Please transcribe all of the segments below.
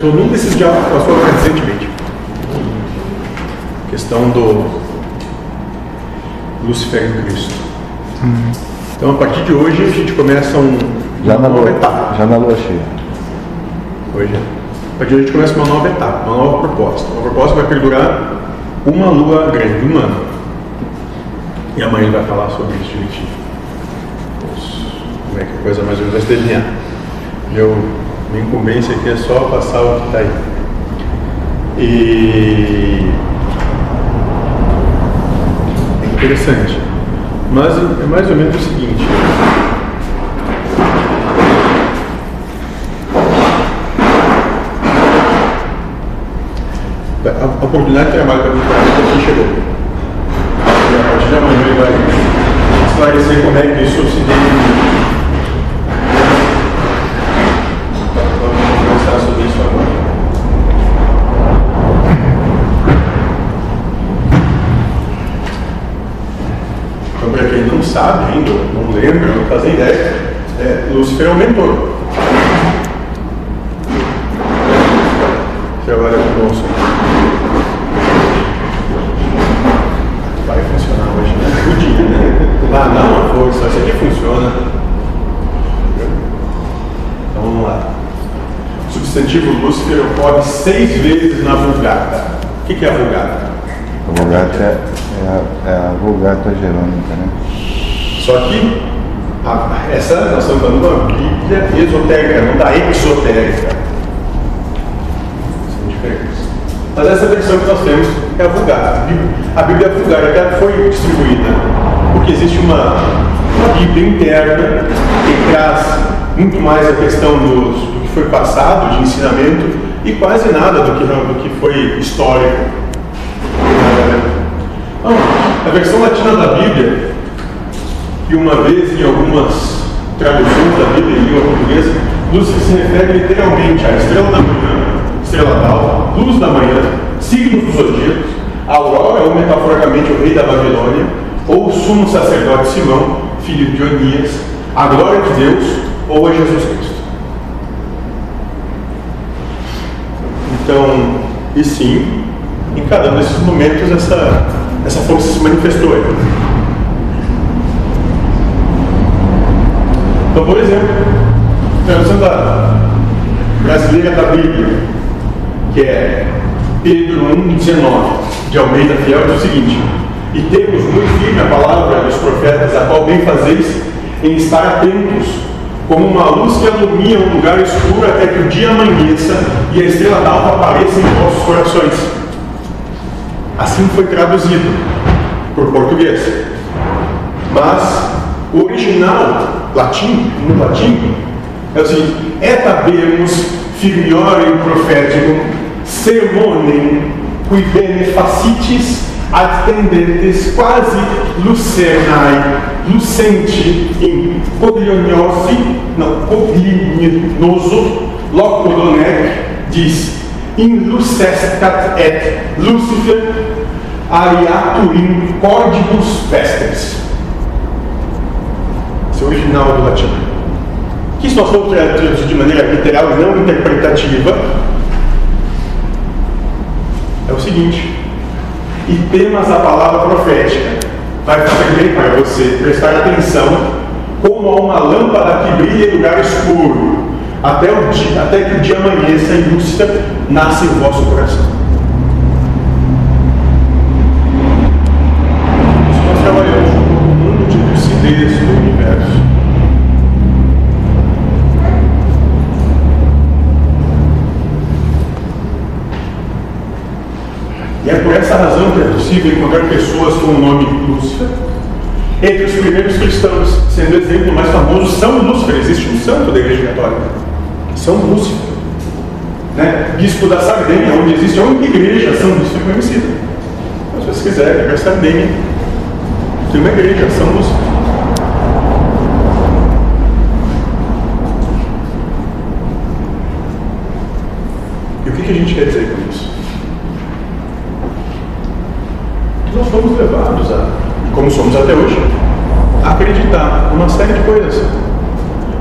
Então, num desses diálogos passou recentemente. Questão do Lucifer em Cristo. Então, a partir de hoje, a gente começa um, Já na uma nova lua, etapa. já na lua cheia. Hoje, a partir de hoje, a gente começa uma nova etapa, uma nova proposta. Uma proposta que vai perdurar uma lua grande, um ano. E amanhã ele vai falar sobre isso direitinho. Como é que a coisa mais ou menos vai se. Meu, minha incumbência aqui é só passar o que está aí. E é interessante. Mas é mais ou menos o seguinte. A a oportunidade de trabalho para mim aqui chegou. E a partir de amanhã ele vai esclarecer como é que isso se deu. Sabe ainda, não lembra, não faz ideia, é, Lúcifer é o mentor. Trabalha conosco. Vai funcionar hoje, né? Podia, né? Lá dá uma força, isso aqui funciona. Então vamos lá. O substantivo Lúcifer ocorre seis vezes na Vulgata. O que é a Vulgata? A Vulgata é, é a, é a Vulgata Jerônica, né? Só que a- essa nós estamos falando de uma Bíblia esotérica, não da exotérica. São diferentes. Mas essa versão que nós temos é a. A Bíblia, Bíblia Vulgata ela foi distribuída porque existe uma, uma Bíblia interna que traz muito mais a questão do que foi passado de ensinamento e quase nada do que, do que foi histórico. Então, a versão latina da Bíblia e uma vez em algumas traduções da Bíblia em língua portuguesa, Lúcifer se refere literalmente à estrela da manhã, estrela d'alva, luz da manhã, signos dos zodíacos, a aurora ou metaforicamente o rei da Babilônia, ou o sumo sacerdote Simão, filho de Onias, a glória de Deus ou a Jesus Cristo. Então, e sim, em cada um desses momentos essa, essa força se manifestou. aí. Então, por exemplo, tradução da brasileira da Bíblia, que é Pedro 1,19, de Almeida Fiel, diz o seguinte: E temos muito firme a palavra dos profetas, a qual bem fazeis em estar atentos, como uma luz que alumia um lugar escuro até que o dia amanheça e a estrela d'alva apareça em vossos corações. Assim foi traduzido por português. Mas o original latim, no latim, é seguinte: et habemus firmiorem profeticum sermonem qui bene facitis ad tendentes quasi lucernae lucenti in coglionosi, não, coglinoso, loco donec, diz in lucescat et lucifer ariaturim cordibus vestres o original do latim. Que se nós formos tra- traduzir de maneira literal e não interpretativa, é o seguinte: e temas a palavra profética, vai fazer bem para você prestar atenção como a uma lâmpada que brilha em lugar escuro, até, o dia, até que o dia amanheça e Lúcifer nasce em vosso coração. Isso nós trabalhamos com o mundo de lucidez do universo. E é por essa razão que é possível encontrar pessoas com o nome Lúcifer entre os primeiros cristãos, sendo o exemplo mais famoso São Lúcifer. Existe um santo da Igreja Católica, São Lúcifer, né? bispo da Sardenha, onde existe a única igreja São Lúcifer conhecida. Então, se vocês quiserem, ir para Sardenha, tem uma igreja, São Lúcifer. E o que, que a gente quer dizer com isso? Que fomos levados a, e como somos até hoje, a acreditar numa série de coisas.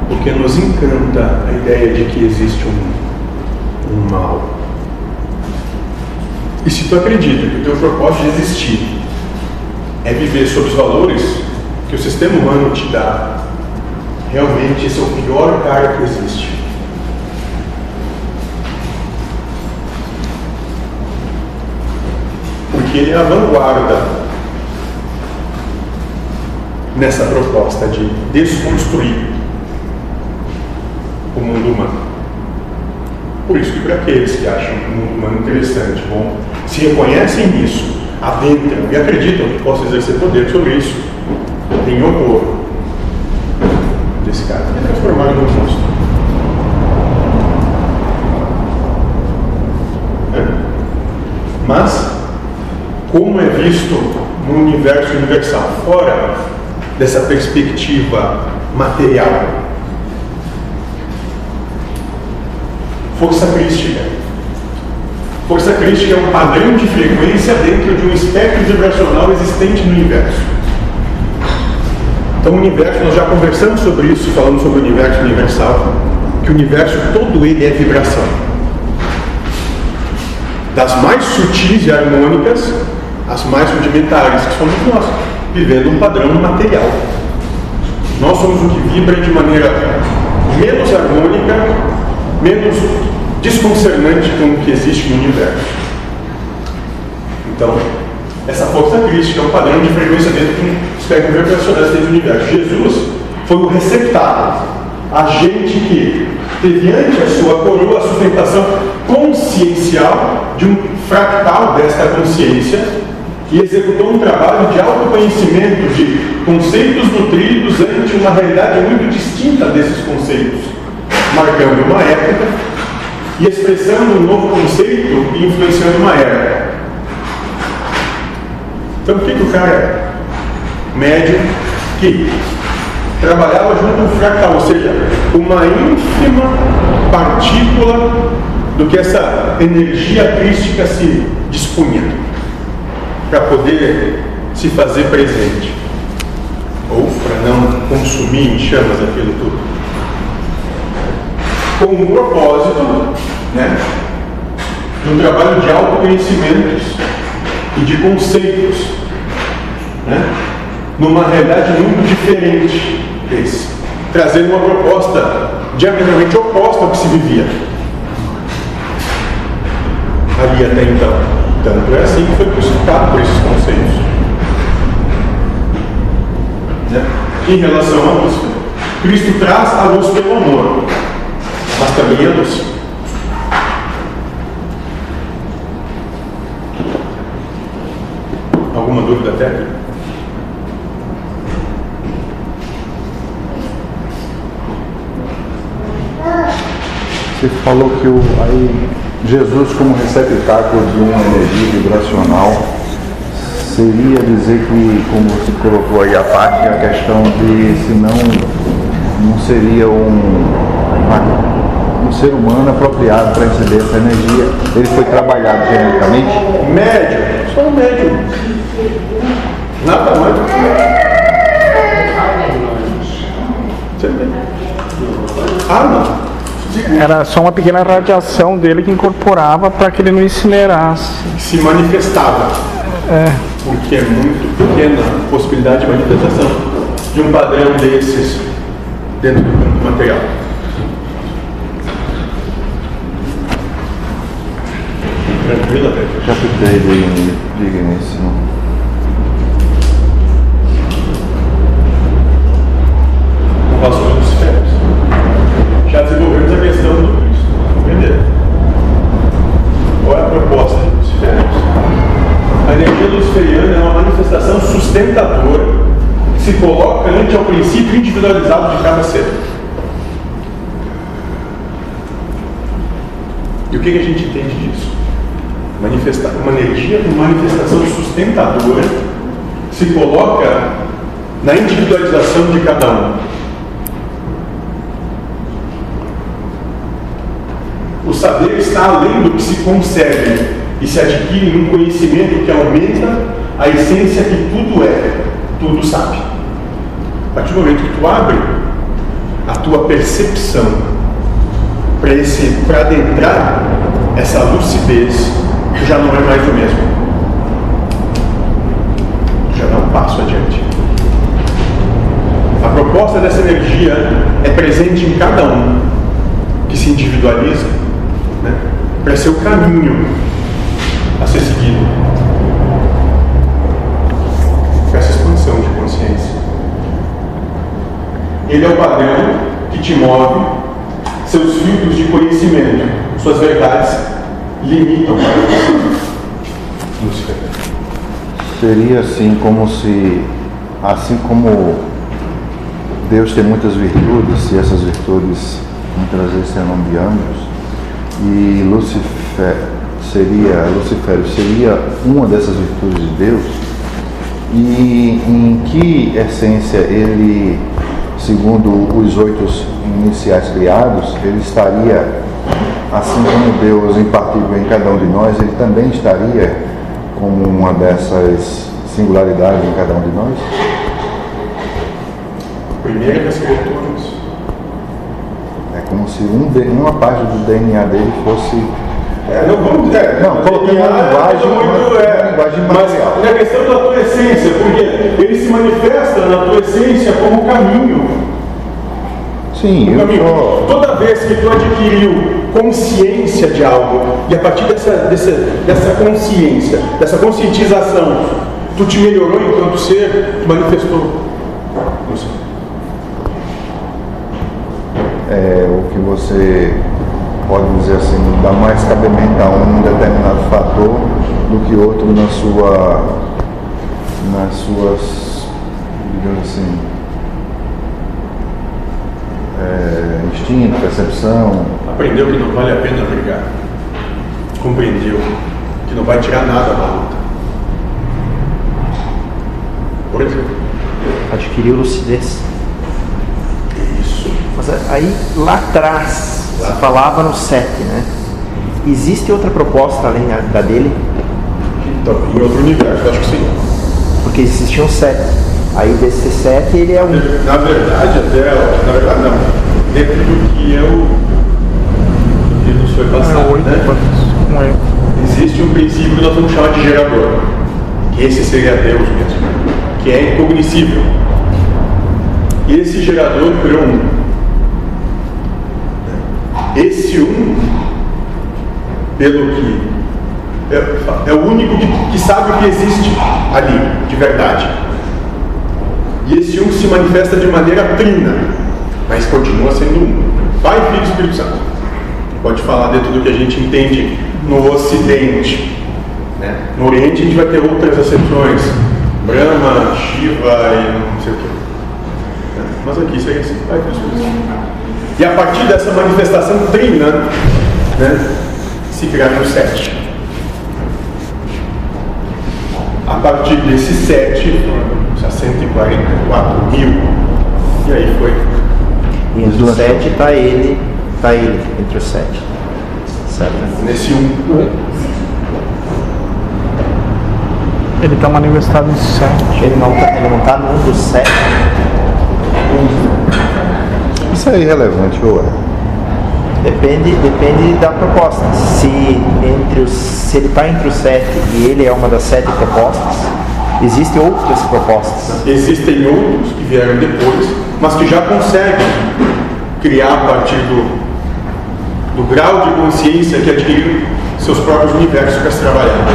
Porque nos encanta a ideia de que existe um um mal. E se tu acredita que o teu propósito de existir é viver sob os valores que o sistema humano te dá, realmente esse é o pior cara que existe. Ele é a vanguarda nessa proposta de desconstruir o mundo humano. Por isso que para aqueles que acham o mundo humano interessante, bom, se reconhecem nisso, adentram e acreditam que possam exercer poder sobre isso, tem horror desse cara. É transformado num monstro. É. Mas, como é visto no universo universal, fora dessa perspectiva material, força crística. Força crística é um padrão de frequência dentro de um espectro vibracional existente no universo. Então, o universo, nós já conversamos sobre isso, falando sobre o universo universal, que o universo todo ele é vibração. Das mais sutis e harmônicas, as mais rudimentares, que somos nós, vivendo um padrão material. Nós somos o que vibra de maneira menos harmônica, menos desconcernante com o que existe no universo. Então, essa força crística é um padrão de frequência dentro de um espectro vibracional dentro do universo. Jesus foi o receptáculo, a gente que teve ante a sua coroa a sustentação consciencial de um fractal desta consciência e executou um trabalho de autoconhecimento de conceitos nutridos ante uma realidade muito distinta desses conceitos, marcando uma época e expressando um novo conceito e influenciando uma era. Então, o que, que o cara é? Médio que trabalhava junto com um fractal, ou seja, uma ínfima partícula do que essa energia crística se dispunha para poder se fazer presente ou para não consumir em chamas aquilo tudo. Com um propósito né, de um trabalho de autoconhecimentos e de conceitos, né? numa realidade muito diferente desse, trazendo uma proposta diametralmente oposta ao que se vivia ali até então. Tanto é assim que foi crucificado por esses conceitos. Né? Em relação à luz, Cristo traz a luz pelo amor, mas também a luz. Alguma dúvida técnica? Você falou que o, aí, Jesus, como receptáculo de uma energia vibracional, seria dizer que, como você colocou aí a parte, a questão de se não, não seria um, um ser humano apropriado para receber essa energia, ele foi trabalhado geneticamente? Médio, só um médio. Nada mais. Ah, não. Era só uma pequena radiação dele que incorporava para que ele não incinerasse. Se manifestava. É. Porque é muito pequena a possibilidade de manifestação de um padrão desses dentro do campo material. Tranquila, Pedro? Já fiquei de diga nisso. com relação Qual é a energia luciferiana é uma manifestação sustentadora que se coloca ante ao princípio individualizado de cada ser. E o que, a gente entende disso? Manifestar, uma energia, uma manifestação sustentadora se coloca na individualização de cada um. Saber está além do que se concebe e se adquire em um conhecimento que aumenta a essência que tudo é, tudo sabe. A partir do momento que tu abre a tua percepção para adentrar essa lucidez, já não é mais o mesmo. Já dá um passo adiante. A proposta dessa energia é presente em cada um que se individualiza né, para ser o caminho a ser seguido para essa expansão de consciência. Ele é o padrão que te move, seus filtros de conhecimento, suas verdades limitam Lúcifer. Seria assim como se, assim como Deus tem muitas virtudes, e essas virtudes muitas vezes são nome de anjos, e Lucifer seria, Lucifer seria uma dessas virtudes de Deus, e em que essência ele, segundo os oito iniciais criados, ele estaria, assim como Deus impartível em cada um de nós, ele também estaria como uma dessas singularidades em cada um de nós? Primeira das criaturas. É como se um uma parte do DNA dele fosse é, não vamos dizer. Não, colocando uma linguagem, muito, é, linguagem mas material. na questão da tua essência, porque ele se manifesta na tua essência como caminho. Sim, eu caminho. sou... Toda vez que tu adquiriu consciência de algo, e a partir dessa, dessa, dessa consciência, dessa conscientização, tu te melhorou enquanto ser, tu manifestou. É, o que você pode dizer assim, dá mais cabimento a um determinado fator do que outro na sua, nas suas, digamos assim, é, instinto, percepção. Aprendeu que não vale a pena brigar. Compreendeu que não vai tirar nada da luta. Por exemplo. Adquiriu lucidez. Mas aí lá atrás, se falava no 7, né? Existe outra proposta além da dele? Então, em outro universo, acho que sim. Porque existiam sete. Aí desse sete ele é um. Na verdade, até. Na verdade, não. Dentro do que eu. que nos foi passado, É oito né? quantos? Um oito. Existe um princípio que nós vamos chamar de gerador. Que esse seria Deus mesmo. Que é incognoscível. E esse gerador criou um. Esse um, pelo que é, é o único que, que sabe o que existe ali, de verdade. E esse um se manifesta de maneira trina, mas continua sendo um. Pai, Filho e Espírito Santo. Pode falar dentro do que a gente entende no Ocidente. Né? No Oriente a gente vai ter outras acepções. Brahma, Shiva e não sei o que. Mas aqui seria assim, Pai, Filho e Espírito Santo. E a partir dessa manifestação trina, né, se criaram os sete. A partir desses sete, foram 144 mil. E aí foi. E entre os sete está ele, está ele entre os sete. Certo? Nesse um. Ele está manifestado em sete. Ele não está ele não tá num dos sete. Isso é irrelevante, ou é? Depende, depende da proposta. Se, entre os, se ele está entre os sete e ele é uma das sete propostas, existem outras propostas. Existem outros que vieram depois, mas que já conseguem criar a partir do, do grau de consciência que adquiriram seus próprios universos para se trabalhar.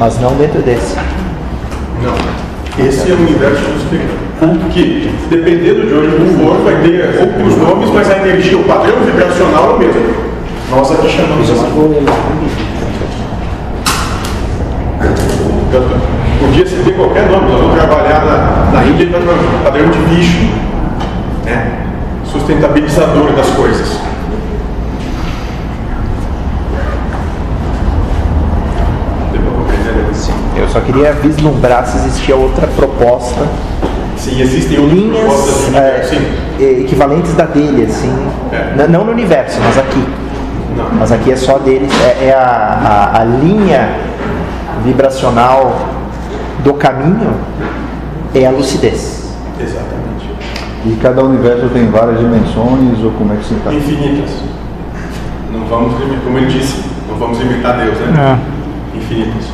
Mas não dentro desse. Não. Esse é o universo dos pequenos. Que, dependendo de onde for, vai ter outros nomes, mas a energia, o padrão vibracional é o mesmo. Nós aqui chamamos assim. Podia se ter qualquer nome, nós vamos trabalhar na, na Índia para padrão de bicho, né? sustentabilizador das coisas. Eu só queria vislumbrar se existia outra proposta, Sim, existem linhas é, sim. equivalentes da dele, assim. É. Não no universo, mas aqui. Não. Mas aqui é só dele, é, é a, a, a linha vibracional do caminho é a lucidez. Exatamente. E cada universo tem várias dimensões, ou como é que se encaixa? Infinitas. Não vamos limitar, como ele disse, não vamos limitar Deus, né? É. Infinitas.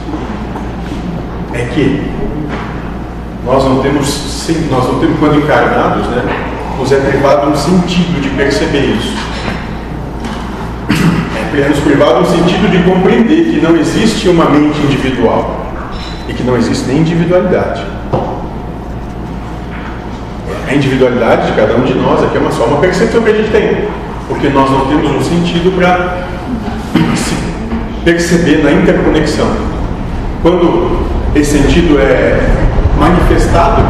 É que nós não temos, sim, nós não temos quando encarnados, né? Nos é privado um sentido de perceber isso. É nos privado um sentido de compreender que não existe uma mente individual e que não existe nem individualidade. A individualidade de cada um de nós aqui é uma, só uma percepção que a gente tem, porque nós não temos um sentido para se perceber na interconexão. Quando esse sentido é manifestado,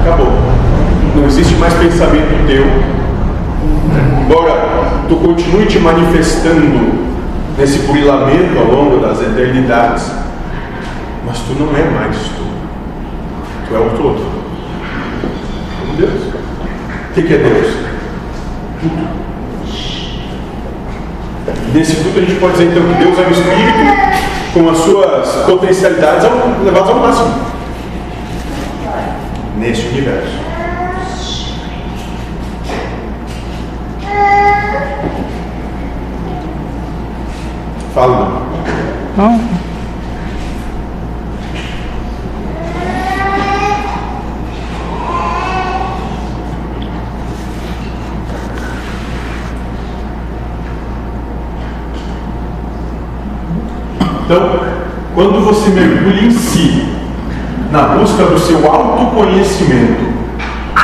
acabou. Não existe mais pensamento teu. Embora tu continue te manifestando nesse burilamento ao longo das eternidades, mas tu não é mais tu. Tu é o todo. Como Deus. O que, é Deus? Tudo. Nesse tudo a gente pode dizer então que Deus é o Espírito com as suas potencialidades levadas ao máximo. Neste universo. Fala. Não. Então, quando você mergulha em si, na busca do seu autoconhecimento,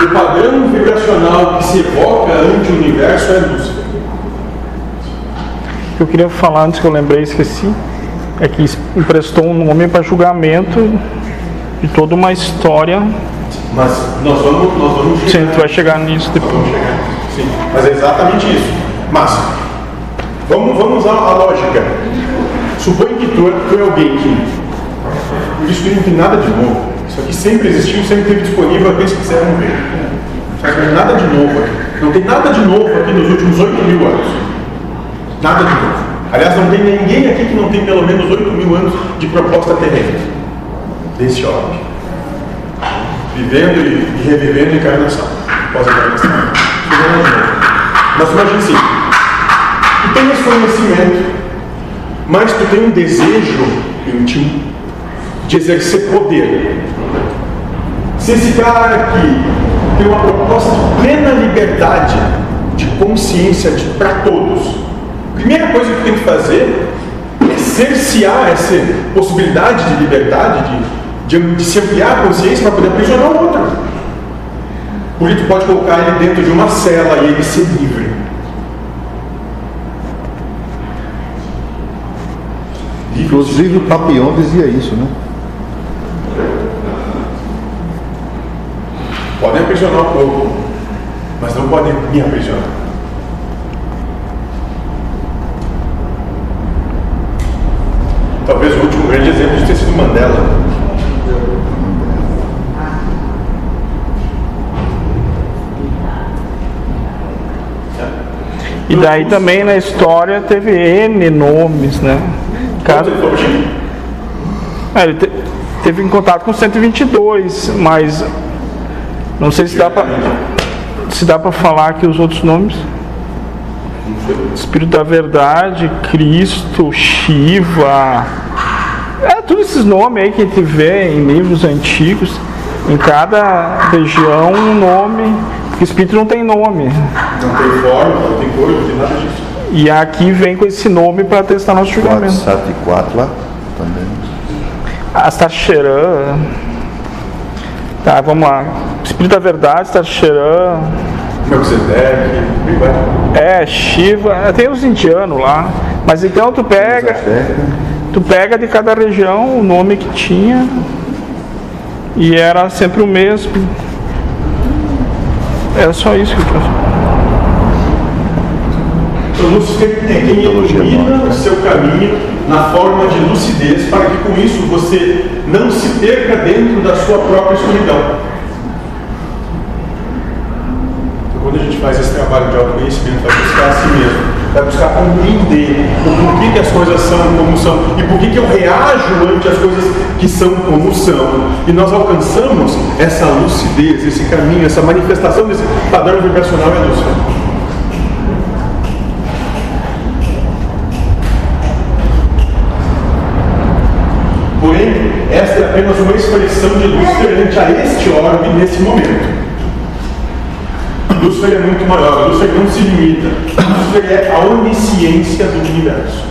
o padrão vibracional que se evoca ante o universo é que eu queria falar antes que eu lembrei e esqueci é que emprestou um nome para julgamento de toda uma história. Mas nós vamos, nós vamos Sim, tu vai chegar nisso Nós depois. vamos chegar. Sim, mas é exatamente isso. Mas, vamos, vamos usar a lógica. Supõe que tu, tu é alguém que. Isso aqui não tem nada de novo. Isso aqui sempre existiu, sempre esteve disponível, aqueles que quiserem ver. Não tem nada de novo aqui. Não tem nada de novo aqui nos últimos 8 mil anos. Nada de novo. Aliás, não tem ninguém aqui que não tem pelo menos 8 mil anos de proposta terrena. Desse ordem. Vivendo e, e revivendo encarnação. Pós-encarnação. Mas imagine assim. Tu tem esse conhecimento, mas tu tem um desejo íntimo de exercer poder. Se esse cara aqui tem uma proposta de plena liberdade de consciência para todos, a primeira coisa que tem que fazer é cercear essa possibilidade de liberdade, de, de, de se ampliar a consciência para poder aprisionar o outro. Isso tu pode colocar ele dentro de uma cela e ele ser livre. Inclusive o Papillon dizia isso, né? Podem aprisionar o povo, mas não podem me aprisionar. Talvez o último grande exemplo de ter sido Mandela. E daí também na história teve N nomes, né? Cada, Chile, É, ele te- teve em contato com 122, mas não sei se dá pra, se dá para falar aqui os outros nomes. Espírito da Verdade, Cristo, Shiva. É, todos esses nomes aí que a gente vê em livros antigos. Em cada região um nome. Porque Espírito não tem nome. não tem forma, não tem cor, não tem nada disso. E aqui vem com esse nome para testar nosso julgamento. 474 lá também. Astaxerã. Tá, vamos lá. Espírito da Verdade, bem vai. É, Shiva. é, Tem os indianos lá. Mas então tu pega, tu pega de cada região o nome que tinha. E era sempre o mesmo. Era só isso que eu. Então, luz sempre tem quem ilumina o seu caminho na forma de lucidez, para que com isso você não se perca dentro da sua própria escuridão. Então, quando a gente faz esse trabalho de autoconhecimento, vai buscar a si mesmo. vai buscar compreender o porquê que as coisas são como são e por que eu reajo ante as coisas que são como são. E nós alcançamos essa lucidez, esse caminho, essa manifestação desse padrão vibracional é lúcido. Porém, esta é apenas uma expressão de luz perante a este orbe nesse momento. Lúcifer é muito maior, Lúcifer não se limita. Lúcifer é a onisciência do universo.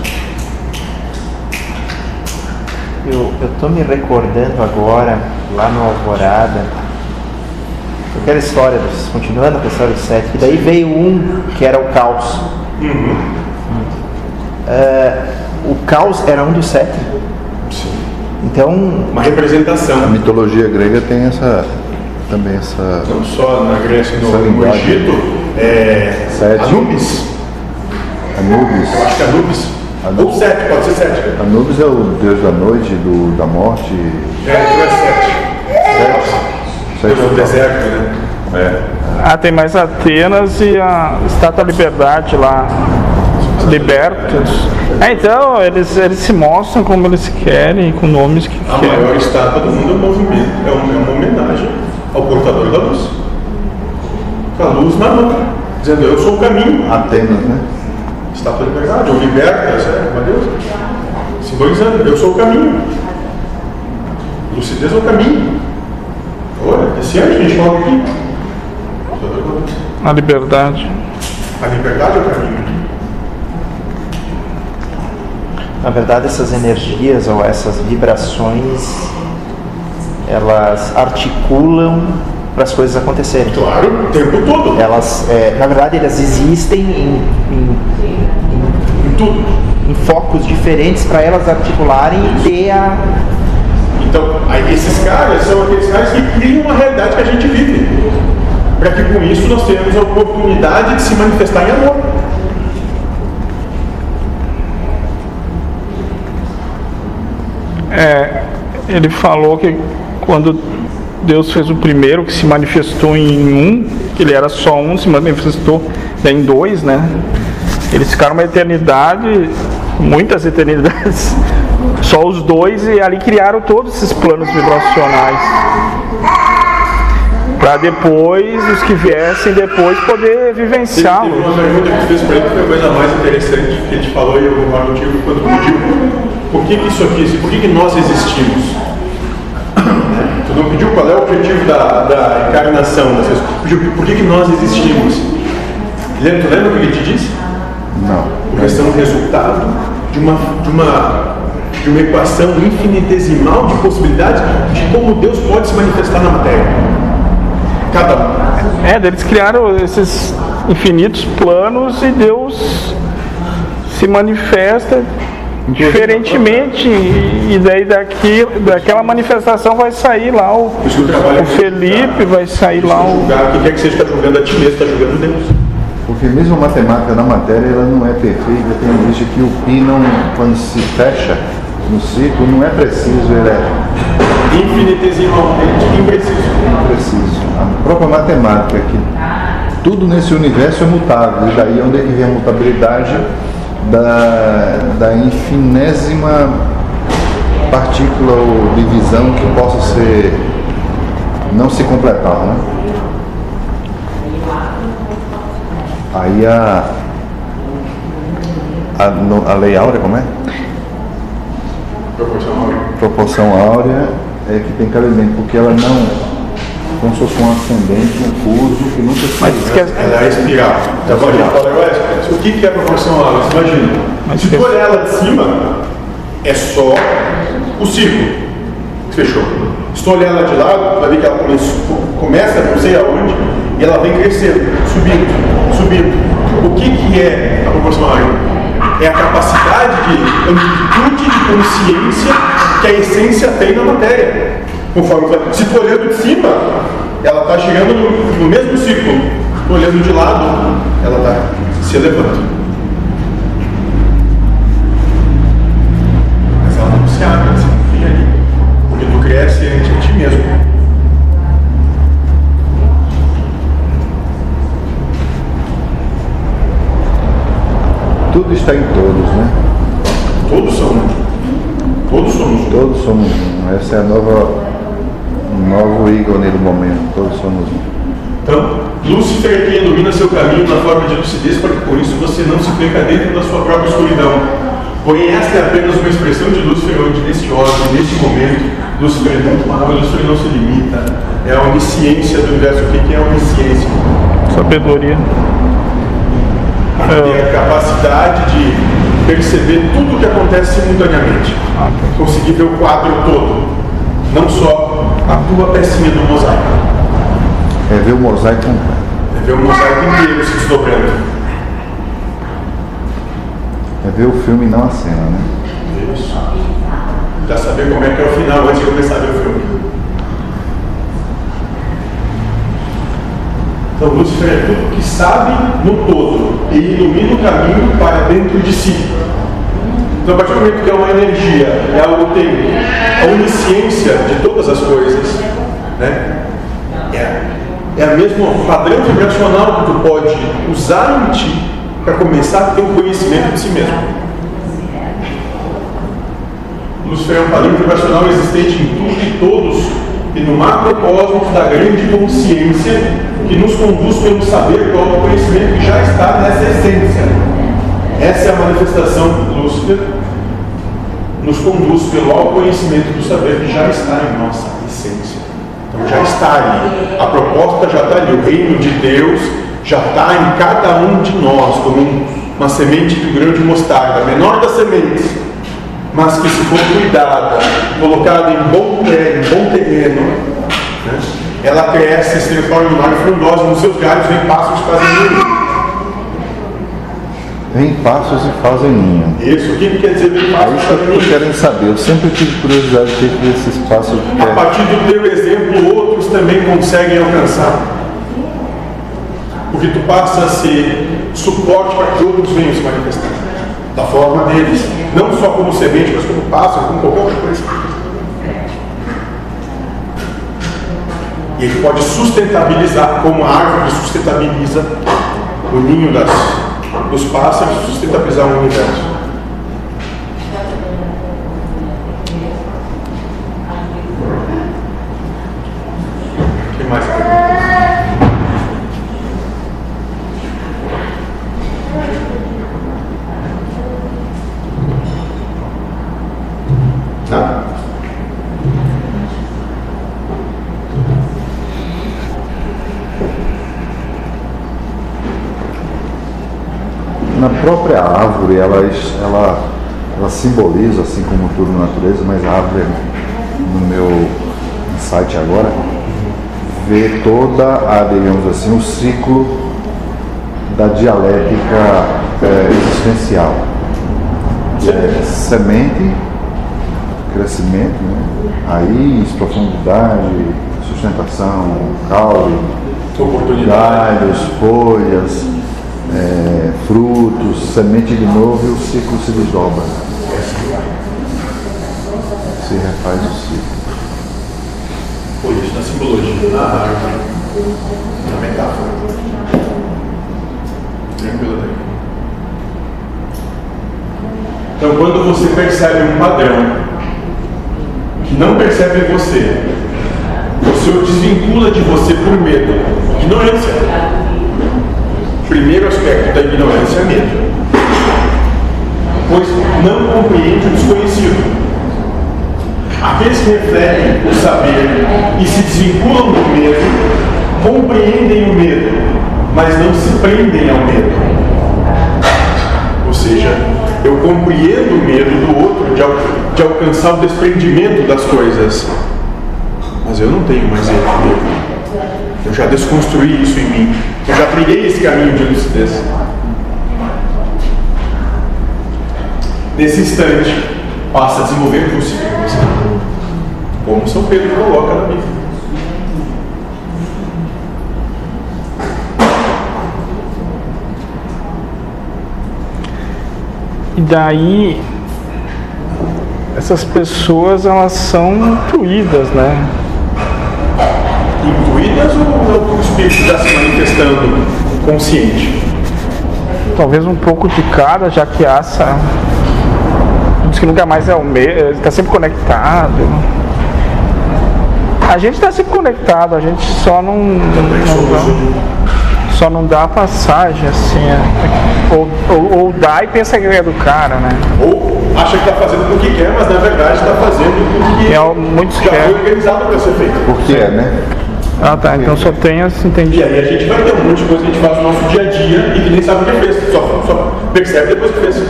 Eu estou me recordando agora, lá no Alvorada, aquela história, dos, continuando com a história do sete, que daí veio um que era o caos. Uhum. Uh, o caos era um dos sete. Então. Uma representação. A mitologia grega tem essa também essa. Não só na Grécia, no, no Egito, é, Sete. Anubis. Anubis. Eu acho que é Anubis. Anubis. Ou sete, pode ser sete. Anubis é o deus da noite, do, da morte. É, então é sete. Sete. Deus do deserto, né? É. Ah, tem mais Atenas e a Estátua da Liberdade lá. Libertos. É, então, eles, eles se mostram como eles querem, com nomes que A querem. maior estátua do mundo é um movimento, é uma, é uma homenagem ao portador da luz. Com a luz na mão, dizendo eu sou o caminho. Atenas, né? Estátua da liberdade, ou liberta, é uma deusa. Simbolizando, eu sou o caminho. Lucidez é o caminho. Olha, esse ano que a gente fala aqui. A liberdade. A liberdade é o caminho. Na verdade, essas energias ou essas vibrações, elas articulam para as coisas acontecerem. Claro, o tempo todo. Elas, é, na verdade, elas existem em, em, Em tudo. em focos diferentes para elas articularem e ter a. Então, aí esses caras são aqueles caras que criam a realidade que a gente vive. Para que com isso nós tenhamos a oportunidade de se manifestar em amor. É, ele falou que quando Deus fez o primeiro, que se manifestou em um, que ele era só um, se manifestou em dois, né? Eles ficaram uma eternidade, muitas eternidades, só os dois, e ali criaram todos esses planos vibracionais. Para depois, os que viessem depois, poder Teve vivenciá-los. uma pergunta que fez para ele foi a coisa mais interessante que a gente falou e eu concordo contigo quando pediu. Por que, que isso aqui, por que, que nós existimos? Tu não pediu qual é o objetivo da, da encarnação, das coisas. pediu por que, que nós existimos. Lembra, tu lembra o que ele te disse? Não. Porque são resultado de uma, de uma, de uma equação infinitesimal de possibilidades de como Deus pode se manifestar na matéria. Cada um. É, eles criaram esses infinitos planos e Deus se manifesta diferentemente e daí daqui, daquela manifestação vai sair lá o, o Felipe, vai sair lá o. julgar, o que quer que seja, está julgando a ti mesmo, está julgando Deus. Porque mesmo a matemática na matéria ela não é perfeita, tem visto que o pi não, quando se fecha no ciclo, não é preciso, ele é Infinitesimalmente impreciso. preciso. A própria matemática, que tudo nesse universo é mutável, e daí onde é que vem a mutabilidade da, da infinésima partícula ou divisão que possa ser não se completar, né? Aí a, a, a lei áurea, como é? Proporcional. Proporção áurea é que tem cabimento, porque ela não, como se fosse um ascendente, um curso que nunca se Mas diz que é- Ela é espiral. Tá bom, a gente fala agora, o que que é proporção áurea? Você imagina. Mas Se olhar ela de cima, é só o círculo. Fechou. Se tu olhar ela de lado, tu vai ver que ela começa, não sei aonde, e ela vem crescendo, subindo, subindo. O que que é a proporção áurea? É a capacidade de amplitude de consciência que a essência tem na matéria. Conforme se tu olhando de cima, ela está chegando no, no mesmo círculo. Olhando de lado, ela está se elevando. Mas ela não se abre, ela se enfia ali. Porque tu cresce em ti mesmo. Está em todos, né? Todos são um. Todos somos um. Todos somos um. Essa é a nova, o novo ícone do momento. Todos somos um. Então, Lúcifer é quem ilumina seu caminho na forma de lucidez para que por isso você não se perca dentro da sua própria escuridão. Porém, esta é apenas uma expressão de Lúcifer, onde neste ordem, neste momento, Lúcifer é muito maior, Lúcifer não se limita. É a onisciência do universo. O que que é a onisciência? Sabedoria. A capacidade de perceber tudo o que acontece simultaneamente. Conseguir ver o quadro todo. Não só a tua pecinha do mosaico. É ver o mosaico. É ver o mosaico inteiro se desdobrando. É ver o filme e não a cena, né? Isso. Já saber como é que é o final antes de começar a ver o filme. Então Lúcifer é tudo que sabe no todo e ilumina o caminho para dentro de si. Então, a partir do momento que é uma energia, é algo que tem a onisciência de todas as coisas, né? É, é o mesmo padrão vibracional que tu pode usar em ti para começar a ter um conhecimento de si mesmo. Lúcifer é um padrão vibracional existente em tudo e todos e no macrocosmos da grande consciência que nos conduz pelo saber do autoconhecimento que já está nessa essência. Essa é a manifestação Lúcifer, nos conduz pelo autoconhecimento do saber que já está em nossa essência. Então já está ali, a proposta já está ali, o reino de Deus já está em cada um de nós, como um- uma semente do grão de mostarda, a menor das sementes, mas que se for cuidada, colocada em bom terreno, em bom terreno, né, ela cresce, se transforma em uma árvore frondosa, nos seus galhos vem pássaros fazem ninho. Vem passos e fazem ninho. Isso, o que que quer dizer vem pássaros que fazem que eu ninho? quero saber. Eu sempre tive curiosidade de que esses passos A partir do teu exemplo, outros também conseguem alcançar. Porque tu passa a ser suporte para que outros venham se manifestar. Da forma deles. Não só como semente, mas como pássaro, como qualquer outra coisa. E ele pode sustentabilizar, como a árvore sustentabiliza o ninho das, dos pássaros, sustentabilizar o universo. O que mais? Nada. na própria árvore, ela, ela, ela simboliza, assim como tudo na natureza, mas a árvore, no meu insight agora, vê toda a, digamos assim, o ciclo da dialética eh, existencial. É semente, crescimento, né? raiz, profundidade, sustentação, caule, galhos, folhas, é, frutos, semente de novo e o ciclo se desdobra. Se refaz o ciclo. Foi isso na simbologia, na árvore, na metáfora. Tranquilo daí. Então, quando você percebe um padrão que não percebe em você, você o desvincula de você por medo. Ignorância. Primeiro aspecto da ignorância é medo. Pois não compreende o desconhecido. Aqueles que refletem o saber e se desvinculam do medo, compreendem o medo, mas não se prendem ao medo. Ou seja, eu compreendo o medo do outro de, al- de alcançar o desprendimento das coisas, mas eu não tenho mais medo. Eu já desconstruí isso em mim. Eu já trilhei esse caminho de lucidez. Nesse instante, passa a desenvolver consciência. Como São Pedro coloca na Bíblia. E daí essas pessoas elas são intuídas, né? Intuídas ou é o espírito está se manifestando consciente? talvez um pouco de cada, já que essa diz que nunca mais é o mesmo, está sempre conectado. A gente está sempre conectado, a gente só não, não só não dá passagem assim, é, ou, ou, ou, dá e pensa que é do cara, né? Ou acha que está fazendo o que quer, mas na verdade está fazendo o que é, muitos já quer. foi organizado para ser feito. Porque é, né? Ah tá, então só tem esse E entendido. aí a gente vai ter um monte de coisa que a gente faz no nosso dia a dia e que nem sabe o que fez, só, só percebe depois que fez.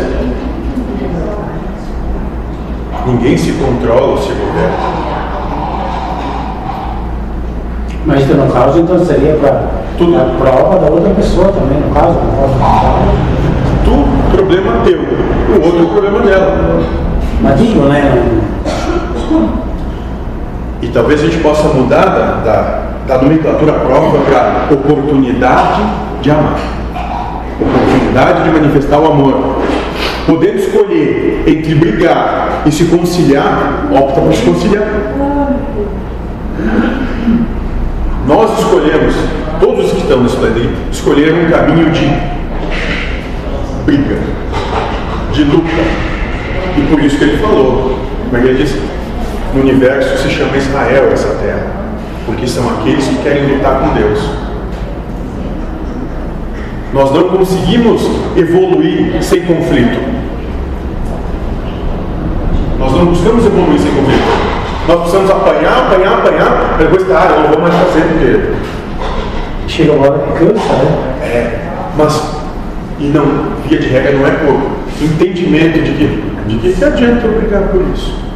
Ninguém se controla ou se governa. Mas então, no caso, então seria para a prova da outra pessoa também, no caso, no caso. Tu, problema teu, o outro, problema dela. Mas digo, né? E talvez a gente possa mudar da, da, da nomenclatura prova para oportunidade de amar. Oportunidade de manifestar o amor. Podendo escolher entre brigar e se conciliar, opta por se conciliar. Nós escolhemos, todos os que estão nesse planeta, escolheram um caminho de briga, de luta. E por isso que ele falou, como é ele disse? No universo se chama Israel essa terra, porque são aqueles que querem lutar com Deus. Nós não conseguimos evoluir sem conflito. Nós não buscamos evoluir sem conflito. Nós precisamos apanhar, apanhar, apanhar, para depois, ah, eu não vou mais fazer porque Chega uma hora que cansa, né? é, mas, e não, via de regra não é por entendimento de que, de que, que adianta eu brigar por isso.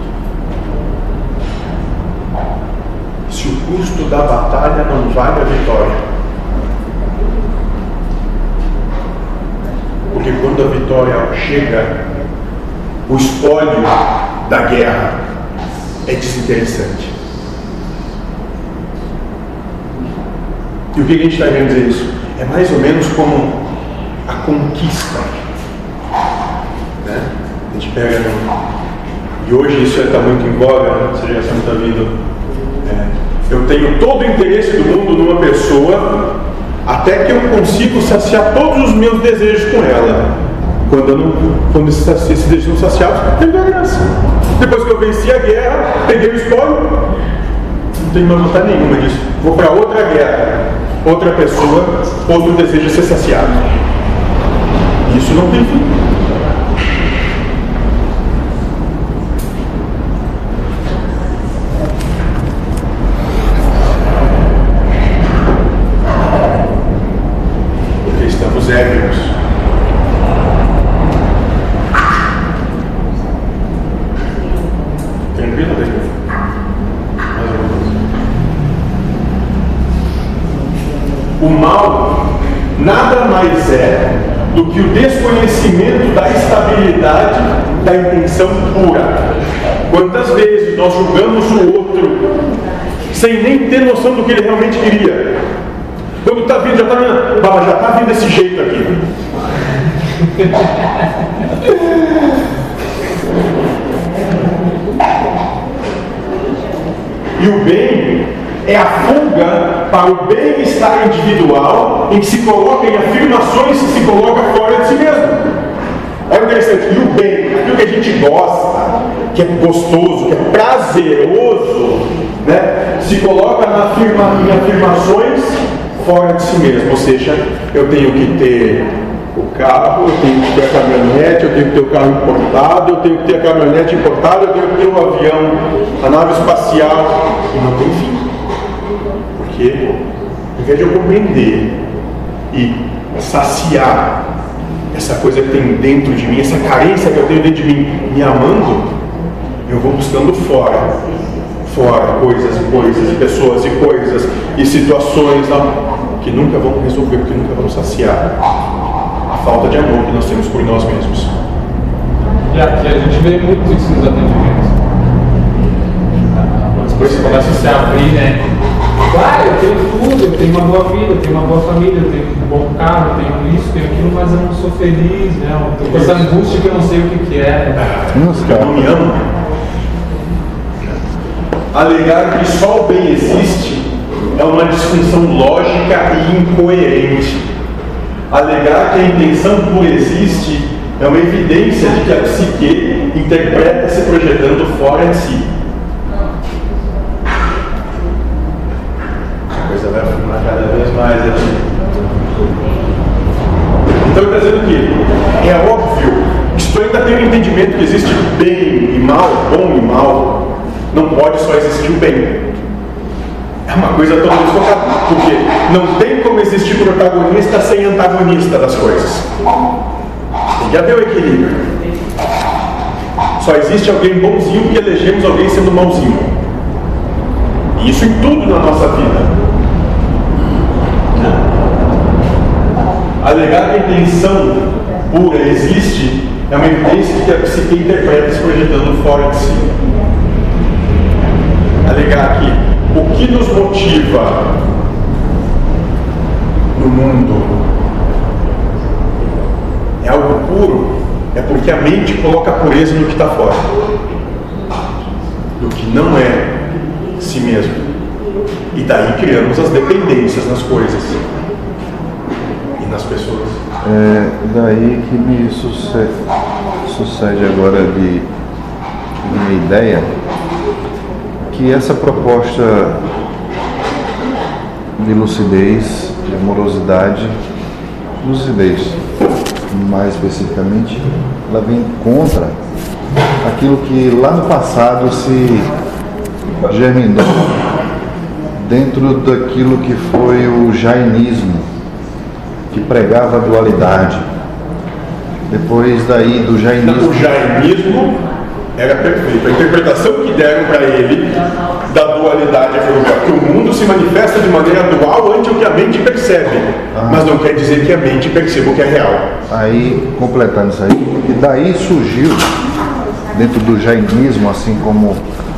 Custo da batalha não vale a vitória. Porque quando a vitória chega, o espólio da guerra é desinteressante. E o que a gente está querendo dizer isso? É mais ou menos como a conquista. Né? A gente pega. E hoje isso está muito em voga, né? essa geração está vindo. É, eu tenho todo o interesse do mundo numa pessoa até que eu consigo saciar todos os meus desejos com ela. Quando, eu não, quando esses, esses desejos não saciados, perdeu a graça. Depois que eu venci a guerra, peguei o espólio, não tenho mais vontade nenhuma disso. Vou para outra guerra, outra pessoa, outro desejo ser saciado. Isso não tem fim. Sem nem ter noção do que ele realmente queria? Quando está vindo, já está vindo, Baba, já está vindo desse jeito aqui. E o bem é a fuga para o bem-estar individual em que se coloca em afirmações e se coloca fora de si mesmo. Olha interessante, e o bem, aquilo que a gente gosta, que é gostoso, que é prazeroso, né, se coloca afirma, em afirmações fora de si mesmo. Ou seja, eu tenho que ter o carro, eu tenho que ter a caminhonete, eu tenho que ter o carro importado, eu tenho que ter a caminhonete importada, eu tenho que ter o avião, a nave espacial, e não tem fim. Porque, em vez de eu compreender e saciar essa coisa que tem dentro de mim, essa carência que eu tenho dentro de mim, me amando, eu vou buscando fora. Fora coisas e coisas, e pessoas e coisas, e situações não, que nunca vão resolver, que nunca vão saciar a falta de amor que nós temos por nós mesmos. E aqui a gente vê muito isso nos atendimentos. As coisas começam a se abrir, né? Ah, eu tenho tudo, eu tenho uma boa vida, eu tenho uma boa família, eu tenho um bom carro, eu tenho isso, tenho aquilo, mas eu não sou feliz, né? Eu tô com essa angústia que eu não sei o que, que é. Nossa, Eu não me amo. Alegar que só o bem existe é uma disfunção lógica e incoerente. Alegar que a intenção pura existe é uma evidência de que a psique interpreta se projetando fora de si. A coisa vai afirmar cada vez mais aqui. Então ele está dizendo que é óbvio tu ainda tem o entendimento que existe bem e mal, bom e mal, não pode só existir o bem. É uma coisa tão desfocada, porque não tem como existir protagonista sem antagonista das coisas. Tem que haver o equilíbrio. Só existe alguém bonzinho que elegemos alguém sendo mauzinho. E isso em tudo na nossa vida. Alegar que a intenção pura existe é uma evidência que a psique interpreta se projetando fora de si. Alegar que o que nos motiva no mundo é algo puro, é porque a mente coloca pureza no que está fora, no que não é si mesmo. E daí criamos as dependências nas coisas. E nas pessoas. É daí que me sucede, sucede agora de minha ideia que essa proposta de lucidez, de amorosidade, lucidez, mais especificamente, ela vem contra aquilo que lá no passado se germinou dentro daquilo que foi o jainismo, que pregava a dualidade. Depois daí do jainismo. O jainismo era perfeito. A interpretação que deram para ele da dualidade foi que o mundo se manifesta de maneira dual ante o que a mente percebe, ah. mas não quer dizer que a mente perceba o que é real. Aí, completando isso aí, e daí surgiu, dentro do jainismo, assim como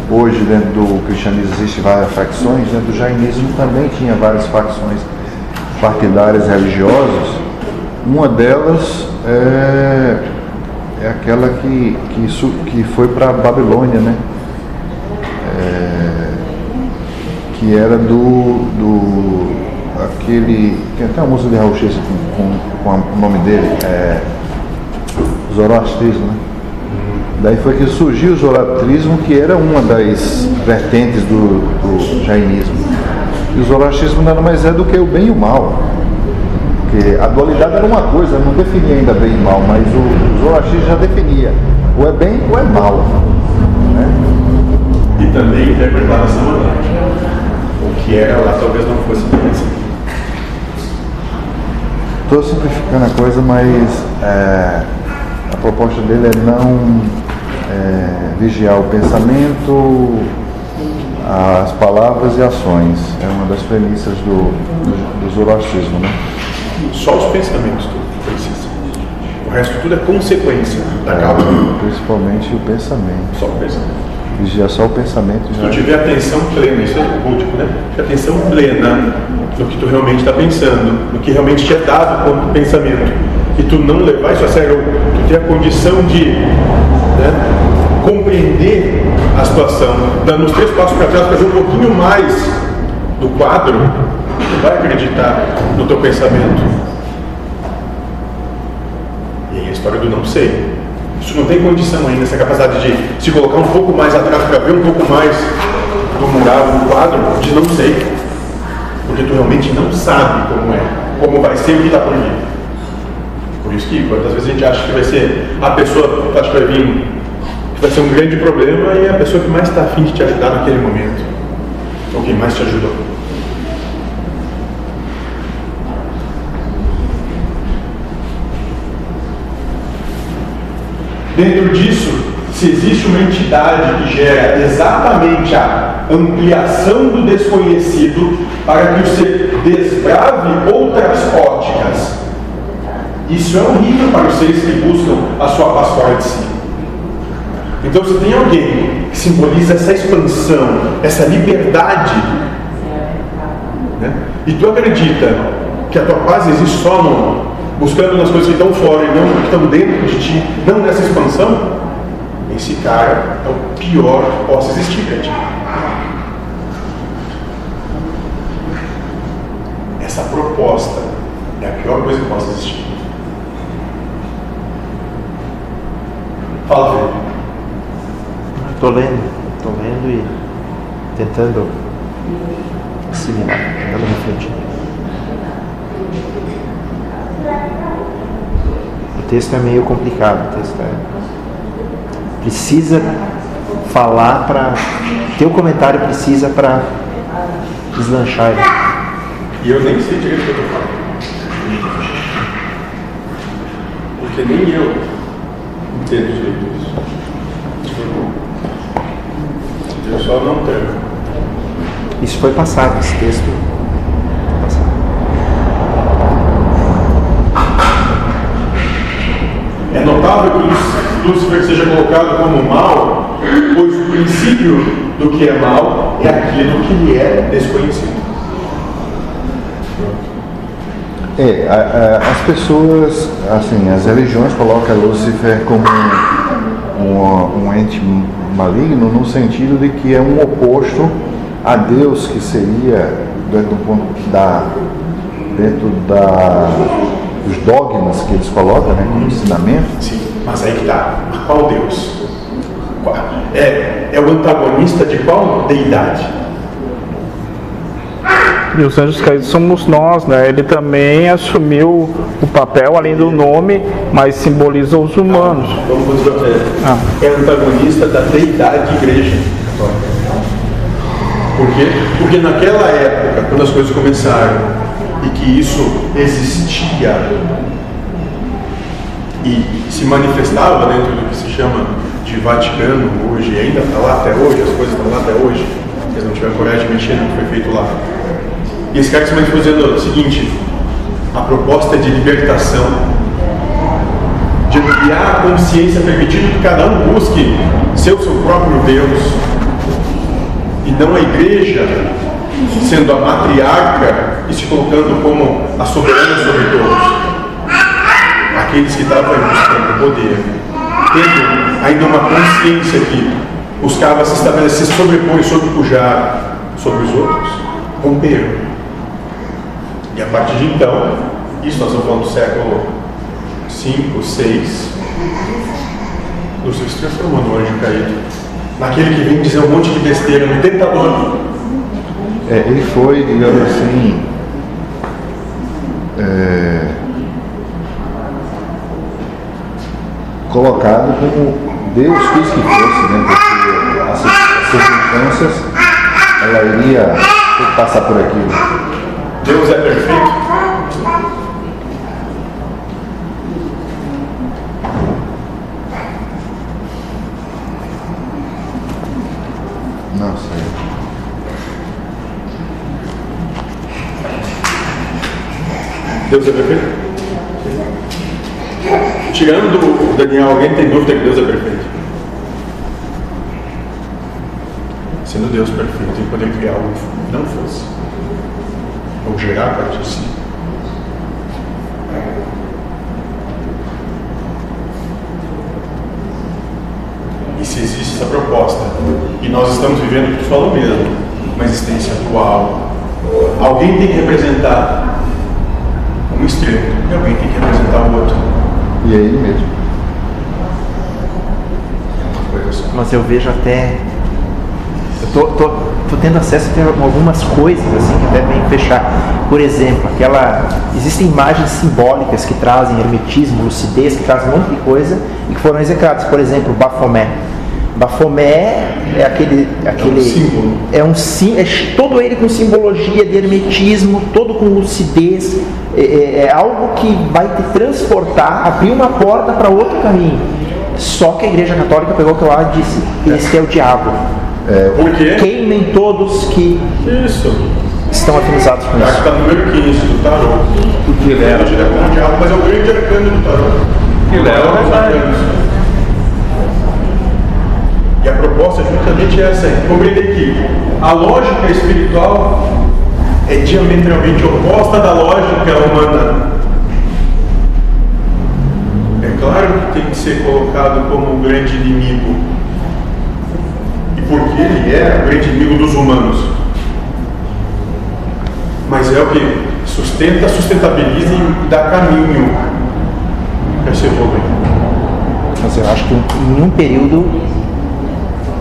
hoje dentro do cristianismo existem várias facções, dentro do jainismo também tinha várias facções partidárias religiosas. Uma delas é é aquela que, que, isso, que foi para a Babilônia, né? É, que era do, do aquele. Tem até uma música de Raul Seixas com, com, com, o nome dele, é, Zoroastrismo, né? Daí foi que surgiu o Zoroastrismo, que era uma das vertentes do, do jainismo. E o Zoroastrismo nada mais é do que o bem e o mal. Porque a dualidade era uma coisa, não definia ainda bem e mal, mas o Zoroastrismo já definia. Ou é bem ou é mal. Né? E também interpretava dessa maneira. O que era lá talvez não fosse bem assim. Estou simplificando a coisa, mas é, a proposta dele é não é, vigiar o pensamento, as palavras e ações. É uma das premissas do, do, do zoroastrismo, né? Só os pensamentos tu precisa. O resto tudo é consequência da causa. Principalmente o pensamento. Só o pensamento. Vigiar só o pensamento já. Se tu tiver atenção plena, isso é búdico, né? Atenção plena no que tu realmente está pensando, no que realmente te é dado como pensamento. E tu não levar isso a sério, tu ter a condição de né, compreender a situação, dando os três passos para trás, fazer um pouquinho mais do quadro, vai acreditar no teu pensamento. E aí a história do não sei. Isso não tem condição ainda, essa capacidade de se colocar um pouco mais atrás para ver um pouco mais do mural, do quadro, de não sei. Porque tu realmente não sabe como é, como vai ser o que está por vir. Por isso que quantas vezes a gente acha que vai ser a pessoa que acha que vai vir, que vai ser um grande problema e é a pessoa que mais está afim de te ajudar naquele momento. Ou quem mais te ajudou. Dentro disso, se existe uma entidade que gera exatamente a ampliação do desconhecido para que ser desbrave outras óticas, isso é horrível para seres que buscam a sua paz fora de si. Então, se tem alguém que simboliza essa expansão, essa liberdade, né? e tu acredita que a tua paz existe só no, buscando nas coisas que estão fora e não que estão dentro de ti, não nessa expansão, esse cara é o pior que possa existir para ti. Essa proposta É a pior coisa que possa existir. Fala, Felipe. Estou lendo, estou lendo e tentando assimilar, tentando refletir. O texto é meio complicado, o texto é... Precisa falar para. Teu comentário precisa para deslanchar ele. E eu nem sei direito o que eu estou falando. Porque nem eu entendo direito isso. Eu só não tenho. Isso foi passado, esse texto. foi passado. Notável que Lúcifer seja colocado como mal, pois o princípio do que é mal é aquilo que lhe é desconhecido. É, a- a- as pessoas, assim, as religiões colocam Lúcifer como um, um, um ente maligno no sentido de que é um oposto a Deus, que seria dentro do ponto da dentro da dos dogmas que eles colocam, né, como ensinamento. Sim, mas aí que está. Qual Deus? É, é o antagonista de qual deidade? E os anjos caídos somos nós, né? Ele também assumiu o papel, além do nome, mas simboliza os humanos. Vamos continuar. É, Ah. é antagonista da deidade igreja católica. Por quê? Porque naquela época, quando as coisas começaram e que isso existia e se manifestava dentro do que se chama de Vaticano hoje, ainda está lá até hoje, as coisas estão lá até hoje, eles não tiveram coragem de mexer no que foi feito lá. E esse cara se manifestou dizendo o seguinte: a proposta é de libertação de ampliar a consciência, permitindo que cada um busque ser o seu próprio Deus e não a igreja sendo a matriarca e se colocando como a soberana sobre todos. Aqueles que estavam buscando poder, tendo ainda uma consciência que buscava se estabelecer, sobrepor e sobrepujar sobre os outros, romperam. E a partir de então, isso nós estamos falando do século 5, 6, Lúcifer se transformou no anjo caído. Naquele que vem dizer um monte de besteira, no tentador. É, ele foi, digamos assim, é, colocado como Deus quis que fosse, né? Porque as cir- as circunstâncias, ela iria passar por aquilo. Deus é perfeito. Não sei. Deus é perfeito? Tirando o Daniel, alguém tem dúvida que Deus é perfeito? Sendo Deus perfeito e poder criar algo que não fosse. Ou gerar a partir de si. E se existe essa proposta, e nós estamos vivendo tu falou mesmo, uma existência atual, alguém tem que representar um extremo e alguém tem que representar o outro. E é ele mesmo. É uma coisa só. Mas eu vejo até. Eu tô, tô, tô tendo acesso a algumas coisas assim que devem fechar. Por exemplo, aquela. Existem imagens simbólicas que trazem hermetismo, lucidez, que trazem um monte de coisa e que foram execradas. Por exemplo, Bafomé. Bafomé é aquele. aquele símbolo. É um é todo ele com simbologia de hermetismo, todo com lucidez. É, é- é algo que vai te transportar, abrir uma porta para outro caminho. Só que a Igreja Católica pegou aquilo lá e disse: esse é o diabo. Por quê? Queimem todos que Isso. estão afinizados com que isso. está no número 15 do tarô. Porque ele era. Ele é como o diabo, mas é o grande arcano do tarô. Ele era Os verdade. arcanos. E a proposta é justamente essa, é compreender que a lógica espiritual é diametralmente oposta da lógica humana. É claro que tem que ser colocado como um grande inimigo. E porque ele é o grande inimigo dos humanos. Mas é o que Sustenta, sustentabiliza e dá caminho para esse aí. Mas eu acho que em um período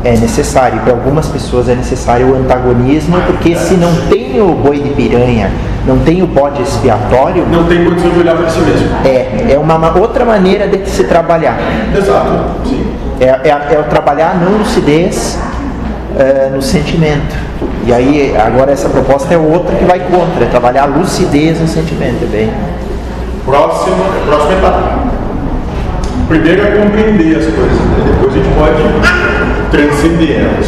é necessário, para algumas pessoas é necessário o antagonismo, porque se não tem o boi de piranha, não tem o bode expiatório, Não tem condição de olhar para si mesmo. é, é uma ma- outra maneira de se trabalhar. Exato, sim. É, é, é o trabalhar não lucidez é, no sentimento. E aí, agora essa proposta é outra que vai contra, é trabalhar a lucidez no sentimento. É bem. Próxima, próxima etapa. Primeiro é compreender as coisas, né? depois a gente pode transcender elas.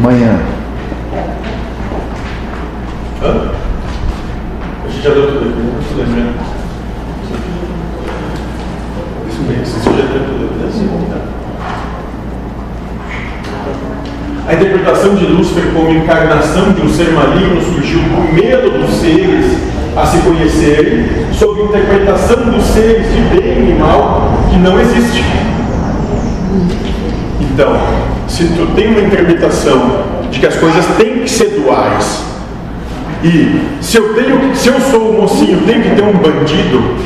Manhã. Hã? A gente já deu tudo aqui, né? Tudo lembrando. Isso mesmo, isso já deu tudo aqui. Assim, tá? A interpretação de Lúcifer como encarnação de um ser maligno surgiu por medo dos seres a se conhecerem, sob interpretação dos seres de bem e mal que não existe. Então, se tu tem uma interpretação de que as coisas têm que ser duais, e se eu tenho, se eu sou o mocinho, tenho que ter um bandido,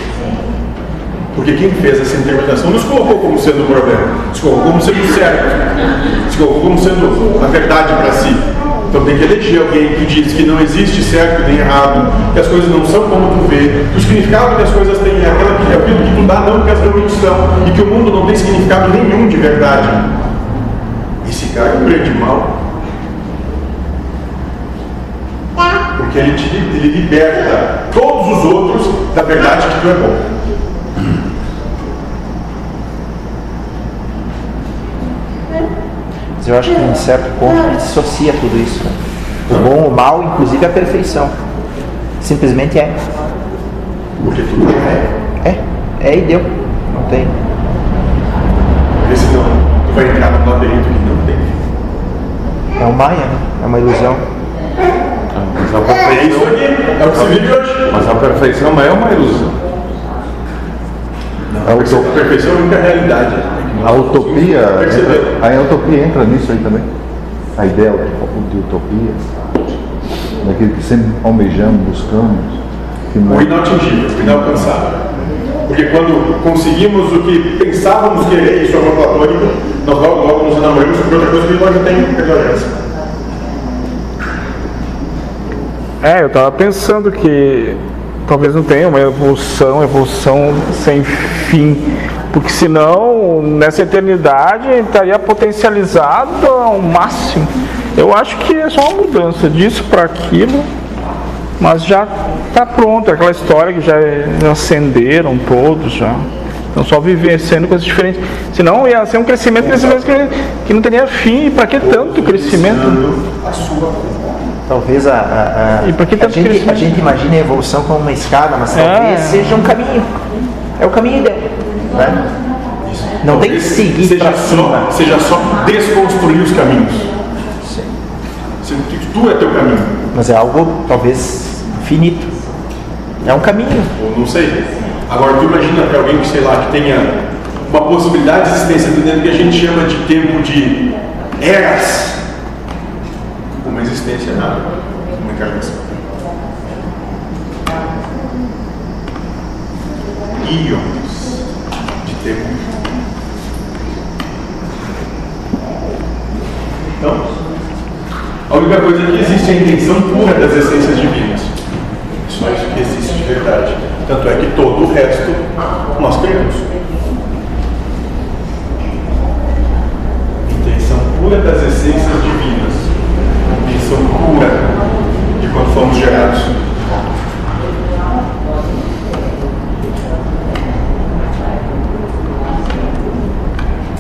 porque quem fez essa interpretação nos colocou como sendo o problema, nos colocou como sendo certo, nos colocou como sendo a verdade para si. Então tem que eleger alguém que diz que não existe certo nem errado, que as coisas não são como tu vê, que o significado que as coisas têm é aquela que, aquilo que tu dá, não que as realmente são, e que o mundo não tem significado nenhum de verdade. Esse cara é um grande mal. Porque ele, te, ele liberta todos os outros da verdade que tu é bom. Mas eu acho que em certo ponto ele dissocia tudo isso. né? O bom, o mal, inclusive a perfeição. Simplesmente é. Porque tudo é. É. É e deu. Não tem. Porque senão tu vai entrar num labirinto que não tem fim. É um maia, né? É uma ilusão. Mas a É isso perfeição, aqui, é o que se vive hoje. mas a perfeição é uma ilusão. A utopia. perfeição é a única realidade. A utopia, Percebeu? a utopia entra nisso aí também. A ideia de utopia, daquilo que sempre almejamos, buscamos, que não O é inatingível, o inalcançável. Porque quando conseguimos o que pensávamos querer, isso é amor platônico, nós logo, logo nos enamoramos por outra coisa que nós já temos. É, eu tava pensando que talvez não tenha uma evolução, evolução sem fim. Porque senão, nessa eternidade, estaria potencializado ao máximo. Eu acho que é só uma mudança disso para aquilo, mas já está pronto. Aquela história que já, acenderam todos já. Então só vivenciando coisas diferentes. Senão ia ser um crescimento, crescimento que, que não teria fim. E para que tanto crescimento? Talvez a, a, a, E por que a, gente, a gente imagina a evolução como uma escada, mas talvez É. seja um caminho. É o caminho dele. Né? Não tem que seguir seja só, cima. Seja só desconstruir os caminhos. Que tu é teu caminho. Mas é algo talvez finito. É um caminho. Ou não sei. Agora tu imagina que alguém que, sei lá, que tenha uma possibilidade de existência dentro do que a gente chama de tempo de eras. Uma existência nada. Uma encarnação. Íons de tempo. Então, a única coisa que existe é a intenção pura das essências divinas. Só isso que existe de verdade. Tanto é que todo o resto nós criamos. Intenção pura das essências divinas. Intenção pura de quando fomos gerados.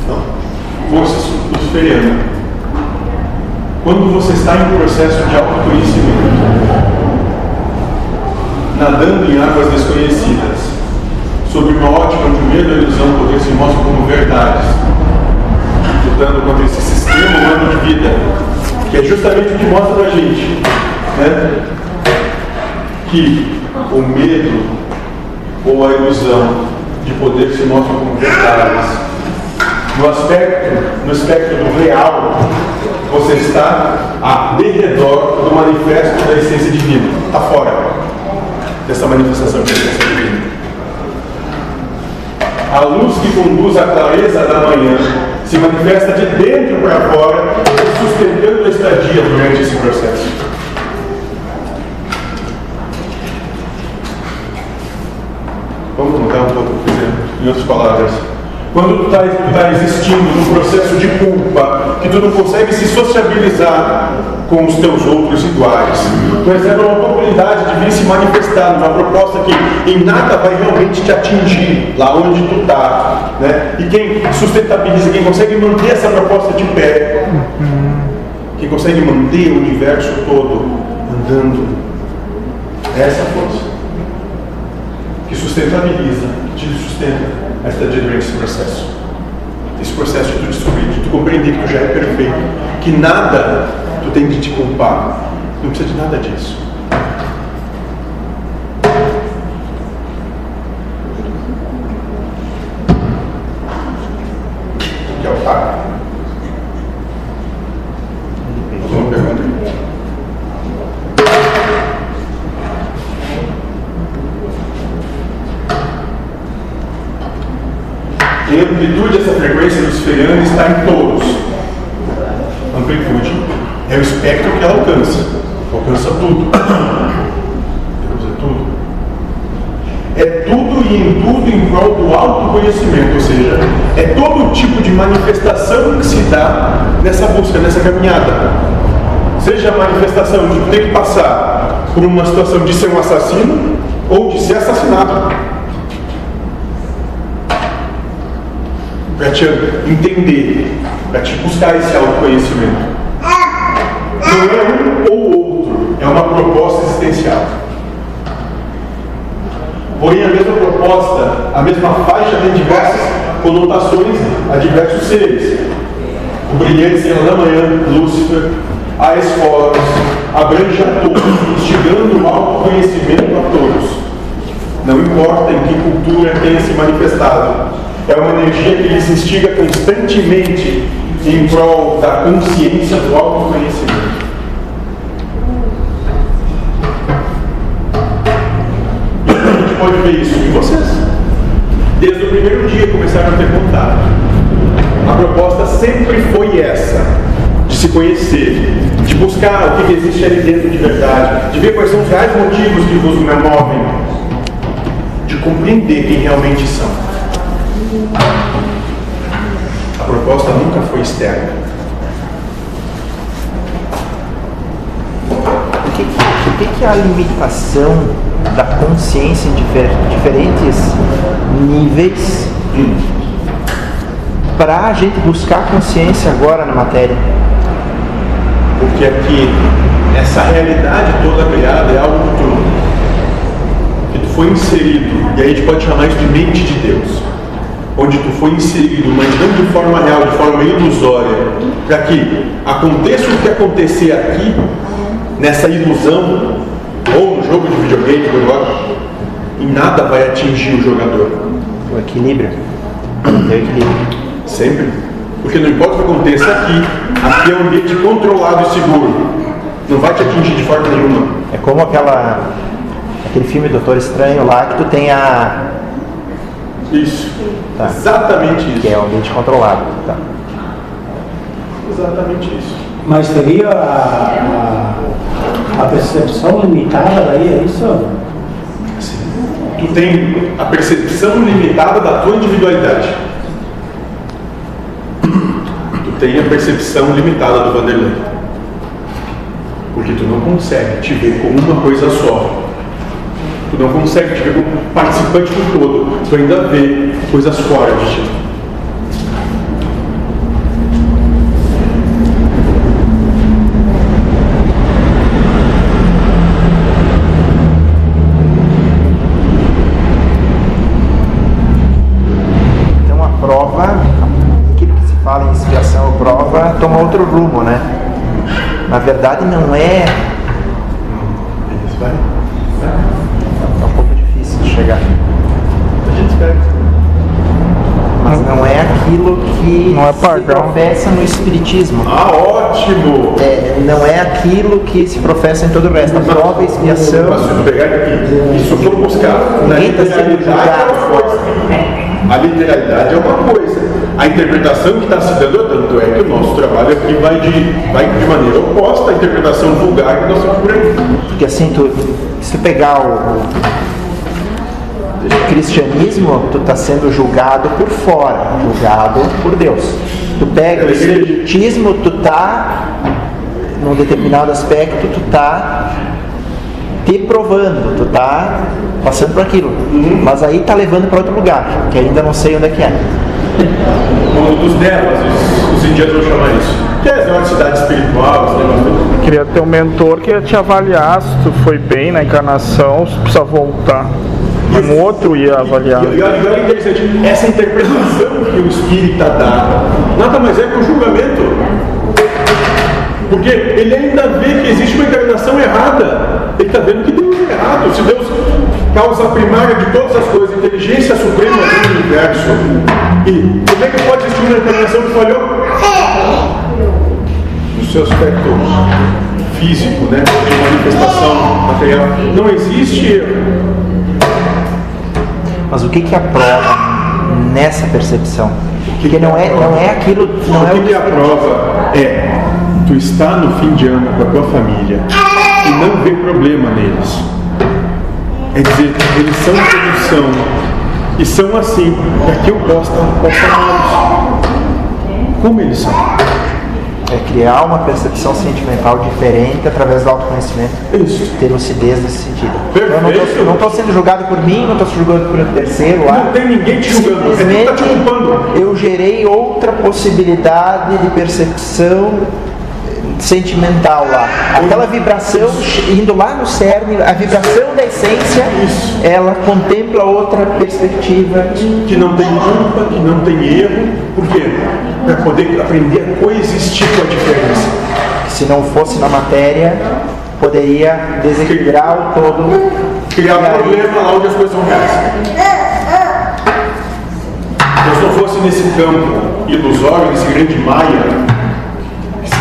Então, força luciferiana. Quando você está em processo de autoconhecimento, nadando em águas desconhecidas, sob uma ótica o medo e ilusão poder se mostram como verdades, lutando contra esse sistema humano de vida, que é justamente o que mostra pra gente, né? que o medo ou a ilusão de poder se mostram como verdades. No aspecto, no aspecto do real, você está a de redor do manifesto da essência divina. Está fora dessa manifestação da essência divina. A luz que conduz à clareza da manhã se manifesta de dentro para fora, sustentando a estadia durante esse processo. Vamos mudar um pouco, em outras palavras. Quando tu está tá existindo num processo de culpa, que tu não consegue se sociabilizar com os teus outros iguais, tu recebe uma oportunidade de vir se manifestar numa proposta que em nada vai realmente te atingir lá onde tu está. Né? E quem sustentabiliza, quem consegue manter essa proposta de pé, quem consegue manter o universo todo andando, é essa força que sustentabiliza, que te sustenta a estadia durante esse processo. Esse processo de tu descobrir, de tu compreender que tu já é perfeito, que nada tu tem que te culpar. Não precisa de nada disso. Por uma situação de ser um assassino ou de ser assassinado. para te entender, para te buscar esse autoconhecimento. Não é um ou outro, é uma proposta existencial. Porém, a mesma proposta, a mesma faixa tem diversas conotações a diversos seres. O brilhante estrela da manhã, Lúcifer, a escolas, abrange a todos, instigando o autoconhecimento a todos. Não importa em que cultura tenha se manifestado, é uma energia que lhes instiga constantemente em prol da consciência do autoconhecimento. E a gente pode ver isso em vocês. Desde o primeiro dia começaram a ter contato. A proposta sempre foi essa, de se conhecer, de buscar o que existe ali dentro de verdade, de ver quais são os reais motivos que vos movem, de compreender quem realmente são. A proposta nunca foi externa. O que, o que, que é a limitação da consciência em difer- diferentes níveis para a gente buscar consciência agora na matéria? Porque aqui, essa realidade toda criada é algo que tu, que tu foi inserido, e aí a gente pode chamar isso de mente de Deus. Onde tu foi inserido, mas não de forma real, de forma ilusória, para que aconteça o que acontecer aqui, nessa ilusão, ou no jogo de videogame, exemplo, e nada vai atingir o jogador. O equilíbrio. É o equilíbrio. Sempre. Porque não importa o que aconteça aqui, aqui é um ambiente controlado e seguro. Não vai te atingir de forma nenhuma. É como aquela aquele filme Doutor Estranho lá que tu tem a Isso. Tá. Exatamente isso. que é o ambiente controlado. Tá. Exatamente isso. Mas seria a, a, a percepção limitada daí, é isso? Tu tem a percepção limitada da tua individualidade. Tem a percepção limitada do Vanderlei. Porque tu não consegue te ver como uma coisa só. Tu não consegue te ver como participante do todo. Tu ainda vê coisas fora de ti. Então a prova, aquilo que se fala em expiação ou prova, toma outro rumo, né? Na verdade não é. Vai. É um pouco difícil de chegar. A gente espera. Mas não é aquilo que Não é se professa no Espiritismo. Ah, ótimo! É, não é aquilo que se professa em todo o resto. A prova, a expiação. Mas se pegar aqui, isso for buscar na Ninguém tá sendo é coisa. A literalidade é uma coisa. A interpretação que está se dando, tanto é que o nosso trabalho aqui vai de, vai de maneira oposta à interpretação vulgar que nós temos por aí. Porque assim, tu, se tu pegar o, cristianismo, tu está sendo julgado por fora, julgado por Deus. Tu pega o espiritismo, tu tá num determinado aspecto, tu tá te provando, tu tá passando por aquilo. Mas aí tá levando para outro lugar, que ainda não sei onde é que é. O mundo dos devas, os, os indianos vão chamar isso. Que é uma cidade espiritual, todo. Queria ter um mentor que ia te avaliar se tu foi bem na encarnação, se precisa voltar. Um outro ia avaliar. E, e e olha interessante, essa interpretação que o espírita dá, nada mais é que o julgamento. Porque ele ainda vê que existe uma encarnação errada. Está vendo que Deus é errado. Se Deus, causa primária de todas as coisas, inteligência suprema do universo, e como é que pode existir uma encarnação que falhou? No seu aspecto físico, né? De manifestação material. Não existe erro. Mas o que que aprova nessa percepção? Porque não é, não é aquilo, não o é que, o que a prova é tu estar no fim de ano com a tua família e não ver problema neles. É dizer, eles são como são e são assim, e aqui eu posso, posso amá-los. Como eles são. é criar uma percepção sentimental diferente através do autoconhecimento, Isso. ter lucidez nesse sentido. Eu não Perfeito. tô- não estou sendo julgado por mim, não estou sendo julgado por um terceiro lá. Não tem ninguém te julgando, que tá te eu gerei outra possibilidade de percepção sentimental lá. Aquela vibração indo lá no cerne, a vibração da essência, ela contempla outra perspectiva. Que não tem culpa, que não tem erro. Por quê? Para poder aprender a coexistir com a diferença. Se não fosse na matéria, poderia desequilibrar o todo. criar aí- problema lá onde as coisas são reais. Se eu não fosse nesse campo ilusório, nesse grande maia,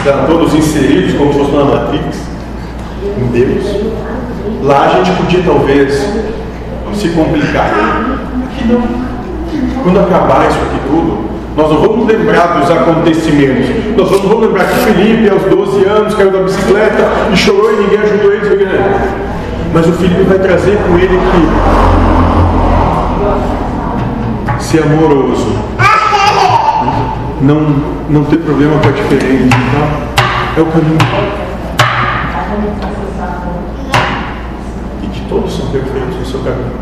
estão todos inseridos como se fosse na Matrix, em Deus, lá a gente podia talvez se complicar. Aqui não. Quando acabar isso aqui tudo, nós não vamos lembrar dos acontecimentos. Nós não vamos lembrar que Felipe, aos 12 anos, caiu da bicicleta e chorou e ninguém ajudou ele. Mas o Felipe vai trazer com ele que ser amoroso, não, não ter problema com a diferença, tá? é o caminho. E que todos são perfeitos no seu caminho.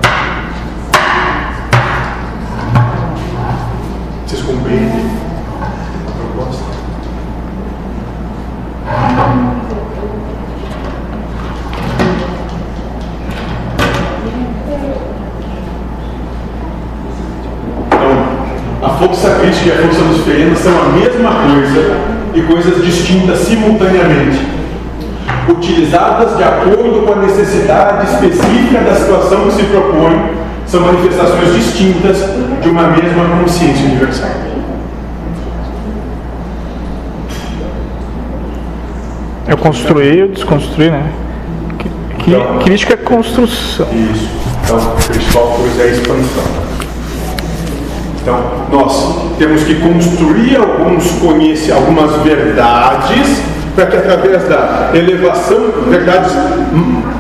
Vocês compreendem a proposta? Então, a força crítica e a força luciferina são a mesma coisa e coisas distintas simultaneamente, utilizadas de acordo com a necessidade específica da situação que se propõe, são manifestações distintas de uma mesma consciência universal. Eu construí, eu desconstruí, né? Que- que- Então- crítica é construção. Isso. Então, Cristóforos é a expansão. Então, nós temos que construir alguns conhece algumas verdades para que através da elevação, verdades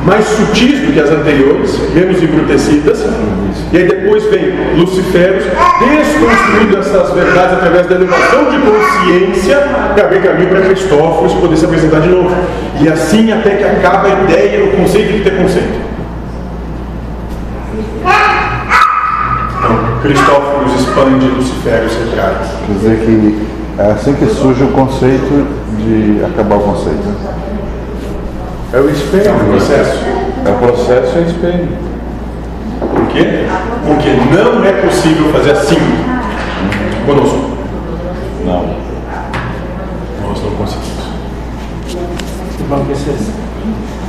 mais sutis do que as anteriores, menos embrutecidas, e aí depois vem Luciférios, desconstruindo essas verdades através da elevação de consciência, para abrir caminho para Cristóforos poder se apresentar de novo. E assim até que acaba a ideia, o conceito de ter conceito. Cristóforos expande, Luciférios retrai. Quer dizer que é assim que surge o conceito de acabar o conceito. É o espelho. É um processo. É o processo e o espelho. Por quê? Porque não é possível fazer assim conosco. Não. Nós não conseguimos. Se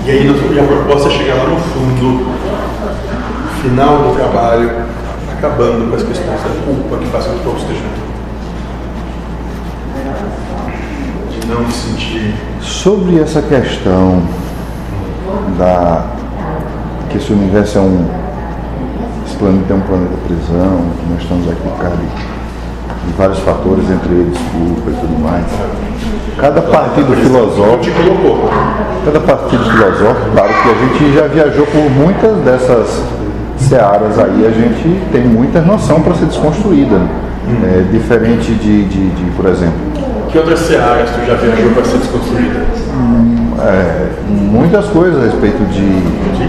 E aí e a proposta é chegar lá no fundo, final do trabalho, acabando com as questões da culpa que fazem que todos estejam. de não sentir. Sobre essa questão da que esse universo é um esse planeta é um planeta prisão, que nós estamos aqui por causa de, de vários fatores, entre eles culpa e tudo mais. Cada partido filosófico, cada partido filosófico, claro que a gente já viajou por muitas dessas searas aí, a gente tem muita noção para ser desconstruída. né? É, diferente de, de, de, por exemplo, Que outras searas tu já viajou para ser desconstruída? é, muitas coisas a respeito de, de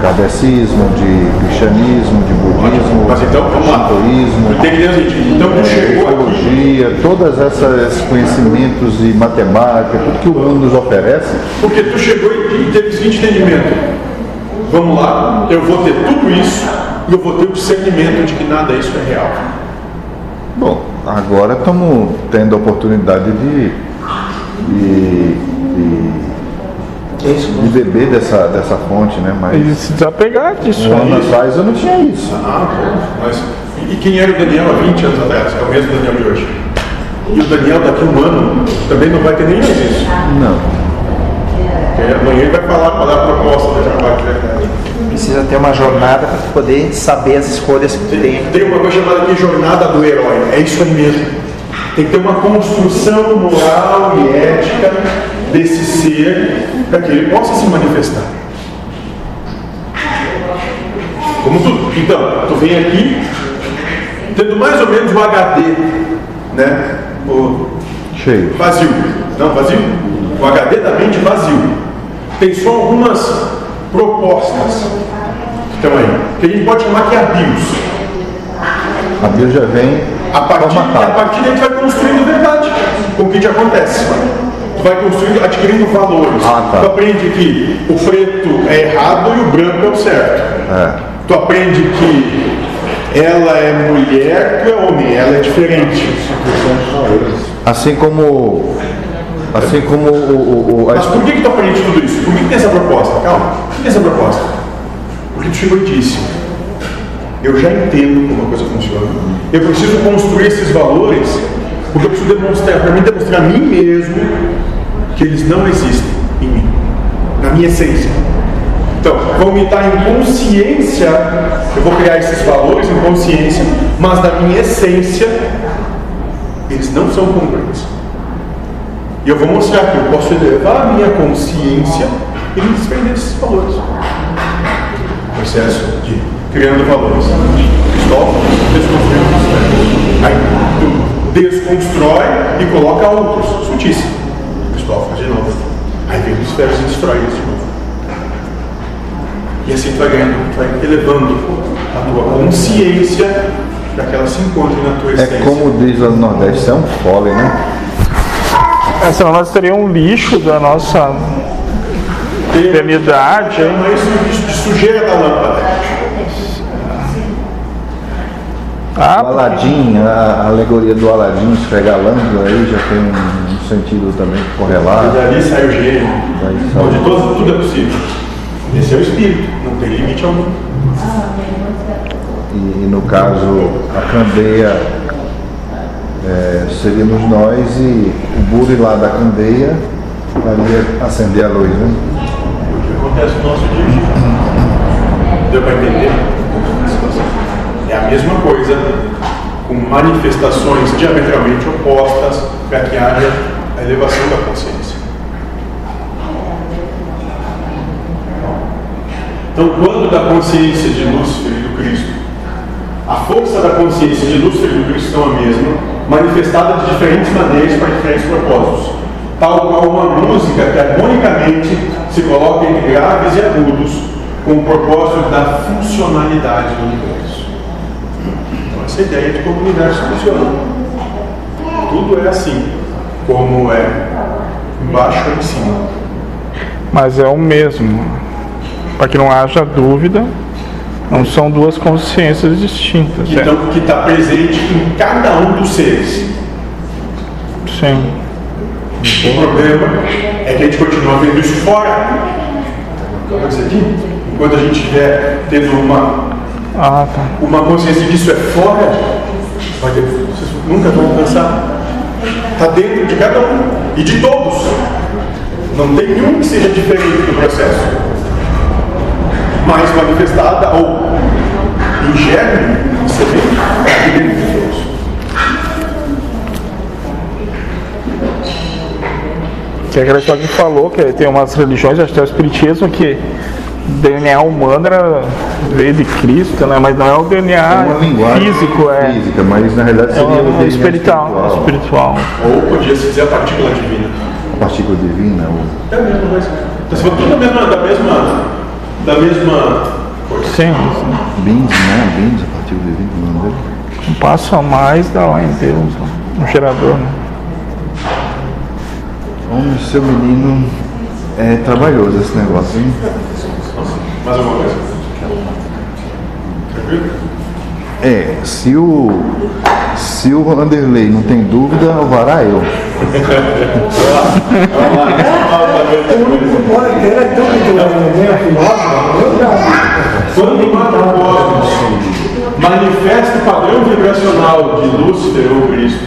kardecismo, de cristianismo, de budismo, Mas então, vamos lá. shintoísmo, então aqui, teologia, todos esses conhecimentos e matemática, tudo que o mundo nos oferece, porque tu chegou e e teve o seguinte entendimento. Vamos lá, eu vou ter tudo isso e eu vou ter o discernimento de que nada disso é real. bom, agora estamos tendo a oportunidade de, de, de, de beber dessa, dessa fonte, né? Mas E se desapegar disso um ano atrás eu não tinha isso. Ah, bom, mas e quem era o Daniel há 20 anos atrás? É o mesmo Daniel de hoje. E o Daniel daqui a um ano também não vai ter nem mais isso. Não. Porque amanhã ele vai falar qual é a proposta da trabalho de verdade. Precisa ter uma jornada para poder saber as escolhas que tu tem. Tem uma coisa chamada aqui jornada do herói. É isso aí mesmo. Tem que ter uma construção moral e ética desse ser para que ele possa se manifestar. Como tudo. Então, tu vem aqui tendo mais ou menos o HD, né? O Cheio. vazio. Não, vazio. O HD da mente vazio. Tem só algumas propostas que estão aí. Que a gente pode chamar que é a BIOS. A Bíblia já vem A partir, a partir daí tu vai construindo verdade com o que te acontece. Tu vai construindo, adquirindo valores. Ah, tá. Tu aprende que o preto é errado e o branco é o certo. É. Tu aprende que ela é mulher, tu é homem, ela é diferente. Assim como. Assim como o, o, o- a Mas por que, tu aprende tudo isso? Por que, tem essa proposta? Calma, por que tem essa proposta? Porque chegou e disse, eu já entendo como a coisa funciona. Eu preciso construir esses valores porque eu preciso demonstrar, para mim demonstrar a mim mesmo que eles não existem em mim, na minha essência. Então, vão me dar em consciência, eu vou criar esses valores em consciência, mas na minha essência, eles não são congruentes. E eu vou mostrar que eu posso elevar a minha consciência e me desprender desses valores. Processo de criando valores. Cristóvão, desconstruindo Aí tu desconstrói e coloca outros. Sutíssimo. Cristóvão de novo. Aí vem os ferros e destrói eles de novo. E assim tu vai ganhando, tu vai elevando a tua consciência para que ela se encontre na tua É essência. como diz lá no Nordeste, é um fole, né? É, senão nós teríamos um lixo da nossa eternidade. hein? Isso de sujeira da lâmpada. Ah, O Aladim, a alegoria do Aladim esfregar a lâmpada aí já tem um, sentido também E correlado. dali sai o gênio. Onde todo, tudo é possível. Esse é o espírito, não tem limite algum. E, e no caso, a candeia é, seríamos nós e o bure lá da candeia faria acender a luz, né? O que acontece no nosso dia. Deu para entender? É a mesma coisa, com manifestações diametralmente opostas para que haja a elevação da consciência. Então, quando da consciência de Lúcifer e do Cristo, a força da consciência de Lúcifer e do Cristo são a mesma, manifestada de diferentes maneiras para diferentes propósitos. Tal qual uma música que harmonicamente se coloca entre graves e agudos, com o propósito da funcionalidade do universo. Então, essa ideia de como o universo funciona. Tudo é assim, como é embaixo ou em cima. mas é o mesmo. Para que não haja dúvida, não são duas consciências distintas. Que é. então, está presente em cada um dos seres. Sim. O problema é que a gente continua vendo isso fora. Enquanto a gente estiver tendo uma, Ah, tá. uma consciência disso é fora, vai ter, vocês nunca vão alcançar. Está dentro de cada um e de todos. Não tem nenhum que seja diferente do processo. Mais manifestada ou em germe, é dentro de todos. Que é aquela história que falou que tem umas religiões, acho que é o espiritismo, que DNA humano era, veio de Cristo, né? Mas não é o DNA linguagem físico, é, física, mas na realidade é seria o o DNA espiritual, espiritual. Ou podia se dizer a partícula divina. A partícula divina, ou É a mesma coisa. Então, se for tudo da mesma, da mesma, da mesma coisa. Sim, sim. Beans, né? Beans, a partícula divina, o nome dele. Um passo a mais dá lá em Deus, um gerador, né? Homem, seu menino é trabalhoso esse negócio, hein? Mais alguma coisa? Tranquilo? É, se o o Vanderlei não tem dúvida, alvará é eu. Quando macrocosmos manifesta o padrão vibracional de Lúcifer ou Cristo,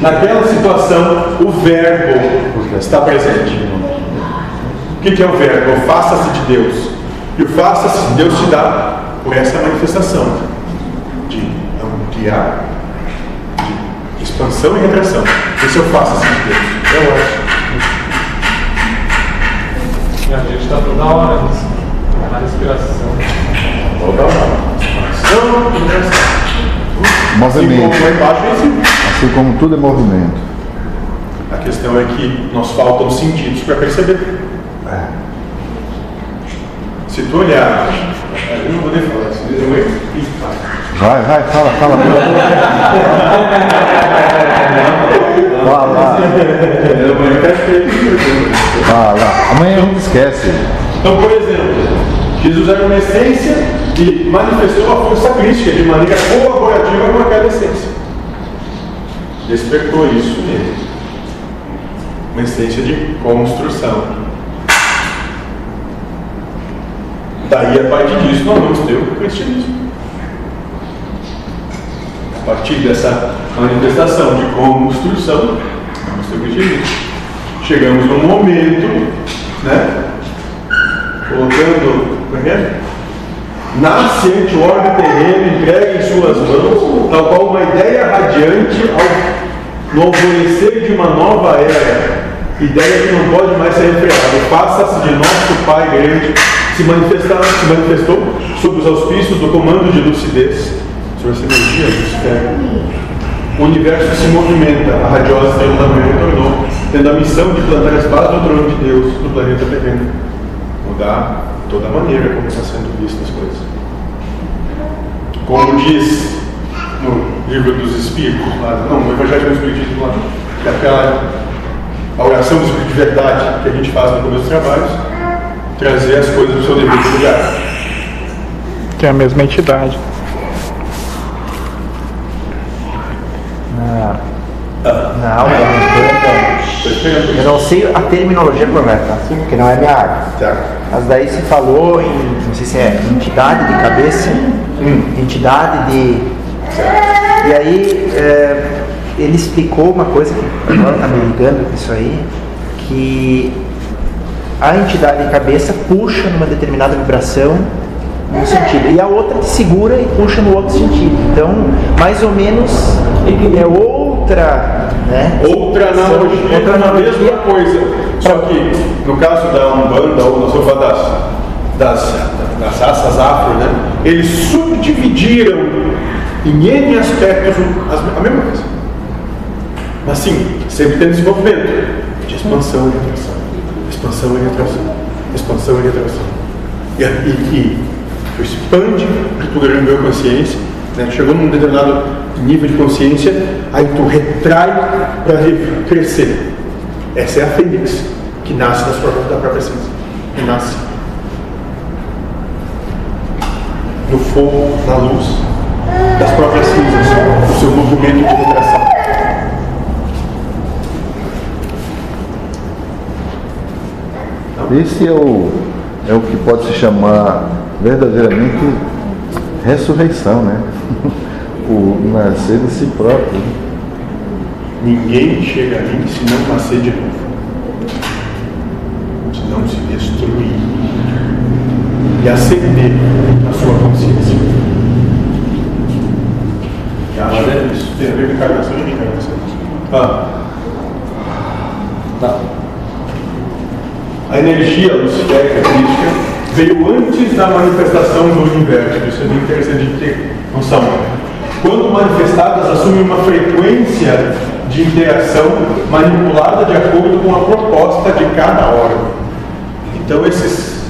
naquela situação o verbo está presente. O que é o verbo? Faça-se de Deus. E o faça-se de Deus se dá por essa manifestação de ampliar, expansão e retração. Esse é o faça-se de Deus. Eu acho. A gente está toda hora nisso. Na respiração. Toda hora. Expansão e retração. Assim Movimento. como lá embaixo é cima. Assim como tudo é movimento. A questão é que nos faltam sentidos para perceber. Se tu olhar, eu não vou nem falar, se eu tá. Vai, vai, fala, fala. Fala, fala. Amanhã a gente esquece. Então, por exemplo, Jesus era uma essência e manifestou a força crística de maneira colaborativa com aquela essência. Despertou isso nele. Uma essência de construção. Daí, a partir disso, nós vamos ter o cristianismo. Partir dessa manifestação de construção, vamos ter. Chegamos num momento, né? colocando, como é é? Nasce ante o orbe terreno, entregue em suas mãos, tal qual uma ideia radiante ao, no alvorecer de uma nova era, ideia que não pode mais ser refreada. Faça-se de nosso Pai grande, se, manifestar, se manifestou sob os auspícios do comando de lucidez, sobre essa energia Lucifer. O universo se movimenta, a radiosa estrela da manhã retornou, tendo a missão de plantar as bases do trono de Deus no planeta terreno mudar toda a maneira como está sendo vistas as coisas. Como diz no livro dos Espíritos, lá, não, no Evangelho do Espiritismo, lá, que é aquela a oração do Espírito de verdade que a gente faz no começo dos trabalhos, trazer as coisas do seu devido lugar. Que é a mesma entidade. Na aula da eu não sei a terminologia correta, porque não é minha área. Certo? Mas daí se falou em, não sei se é entidade de cabeça, entidade de. E aí é, ele explicou uma coisa que agora está me ligando com isso aí, que a entidade de cabeça puxa numa determinada vibração num sentido, e a outra te segura e puxa no outro sentido. Então, mais ou menos é outra. Né? Outra analogia, Outra analogia. mesma coisa. Só que, no caso da Umbanda, ou na sopa das, das, das raças afro, né, eles subdividiram em N aspectos as- a mesma coisa. Mas sim, sempre tem desenvolvimento de expansão e retração. Expansão e retração. Expansão e retração. E, e, e tu expande para tu ganhar consciência, né? chegou num determinado nível de consciência, aí tu retrai para crescer. Essa é a fênix, que nasce das próprias, da própria essência. Que nasce no fogo, na luz das próprias cinzas, o seu movimento de retração. Esse é o, é o que pode se chamar verdadeiramente ressurreição, né? o nascer de si próprio. né? Ninguém chega a mim se não nascer de novo. Se não se destruir e acender a sua consciência. E acho que isso tem a ver com encarnação e reencarnação. Ah. Tá. A energia luciférica crítica veio antes da manifestação do universo. Isso é interessante de ter noção. Quando manifestadas, assumem uma frequência de interação manipulada de acordo com a proposta de cada órgão. Então, esses,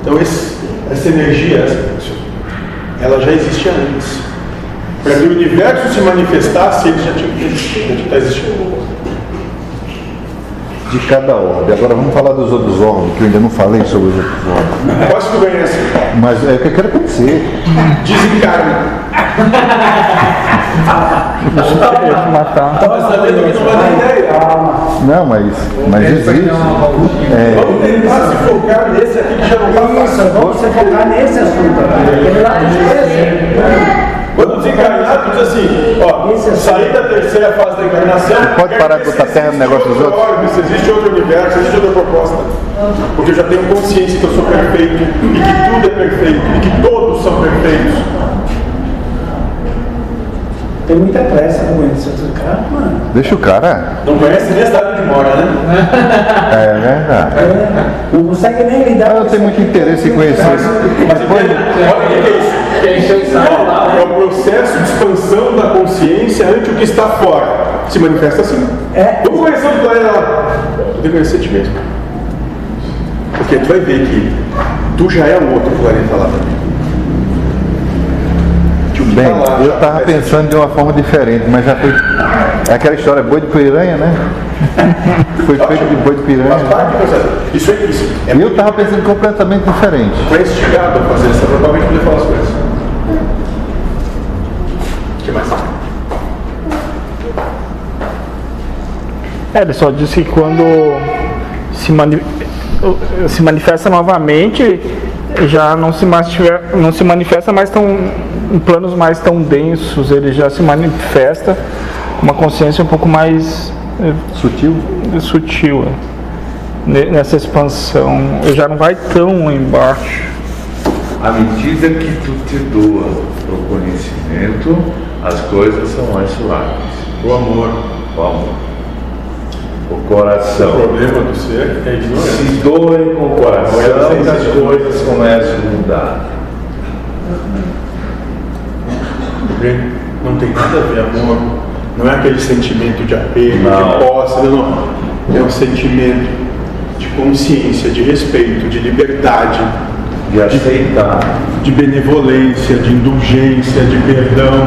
então esse, essa energia, ela já existia antes. Para que o universo se manifestasse, ele já tinha existido, já está existindo. De cada ordem. Agora vamos falar dos outros órgãos, que eu ainda não falei sobre os outros órgãos. Posso que ganhe essa? Mas é o que eu quero conhecer. Desencarne. matar. Estava sabendo que não vai dar ideia. Não, mas, mas existe. É, Vamos tentar se focar nesse aqui que já não está fácil. vamos se focar nesse assunto aqui. É desencarnar, diz assim, ó, sair da terceira fase da encarnação. pode parar se botar terra no negócio dos outro outros? existe outro universo, existe outra proposta. Porque eu já tenho consciência que eu sou perfeito, e que tudo é perfeito, e que todos são perfeitos. Tem muita pressa com esse outro cara, mano. deixa o cara. Não conhece nem a cidade de mora, né? É verdade. É, não consegue nem lidar Eu tenho muito interesse em conhecer. Mas depois, Olha o que é isso. O? É o processo de expansão da consciência ante o que está fora. Se manifesta assim. É. Vamos conhecer o planeta lá. Tu tem que conhecer ti mesmo. Porque tu vai ver que tu já é um outro planeta lá também. O bem, tá eu estava acontece. pensando de uma forma diferente, mas já foi. É aquela história boi de piranha, né? Foi feito de boi de piranha. Isso é isso. É E eu estava pensando completamente diferente. foi instigado a fazer essa provavelmente poder falar as coisas. Que mais? É, ele só disse que quando se, mani- se manifesta novamente, já não se, não se manifesta mais tão em planos mais tão densos, ele já se manifesta com uma consciência um pouco mais eh, Sutil. sutil? Ne- nessa expansão. Já não vai tão embaixo. À medida que tu te doa o conhecimento, as coisas são mais suaves. O amor. O amor. O O coração. problema do ser é ignorância. Se doem com o coração, as coisas começam a mudar. Não tem nada a ver amor. Não é aquele sentimento de apego, Não. de posse, não. É um sentimento de consciência, de respeito, de liberdade, De aceitar. de benevolência, de indulgência, de perdão.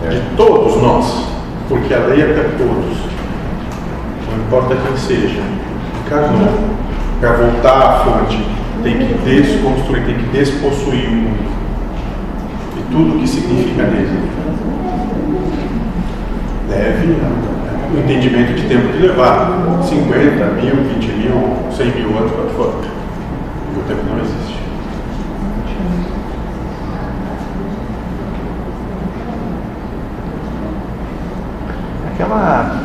De todos nós. Porque a lei é para todos. Não importa quem seja. Encarnou. Para voltar à fonte, tem que desconstruir, tem que despossuir o mundo. Tudo que significa nele. Leve o entendimento de tempo que levar. 50 mil, 20 mil, 100 mil anos, quanto for. O tempo não existe. Aquela.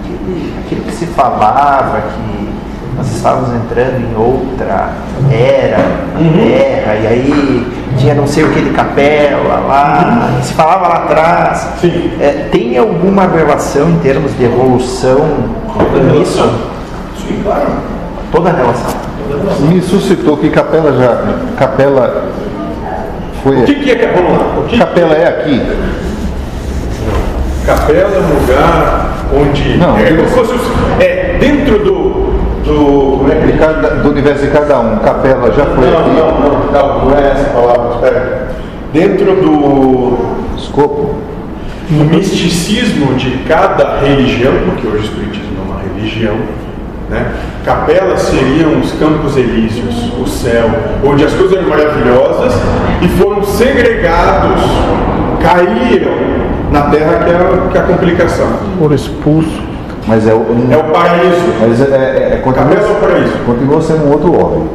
Aquele, aquilo que se falava que nós estávamos entrando em outra era, terra, e aí tinha não sei o que de capela lá, e se falava lá atrás. Sim. É, tem alguma relação em termos de evolução com isso? Sim, claro. Toda a relação. Me suscitou que capela já. Capela Foi. O que, que é. Lá. O que Capela é aqui? Capela é um lugar onde. Não, é, digo como se fosse os- é dentro do. Do como é que De cada- do universo de cada um. Capela já foi Não, aqui. não, não, não, não é essa palavra, espera. Dentro do, Escopo. do misticismo de cada religião, porque hoje o Espiritismo é uma religião, né? capelas seriam os campos elíseos, o céu, onde as coisas eram maravilhosas e foram segregados, caíram na terra que é, a- que é a complicação. Por expulso. Mas é o. É o paraíso. Mas é, é, é, continua, é o paraíso. continua sendo um outro órgão.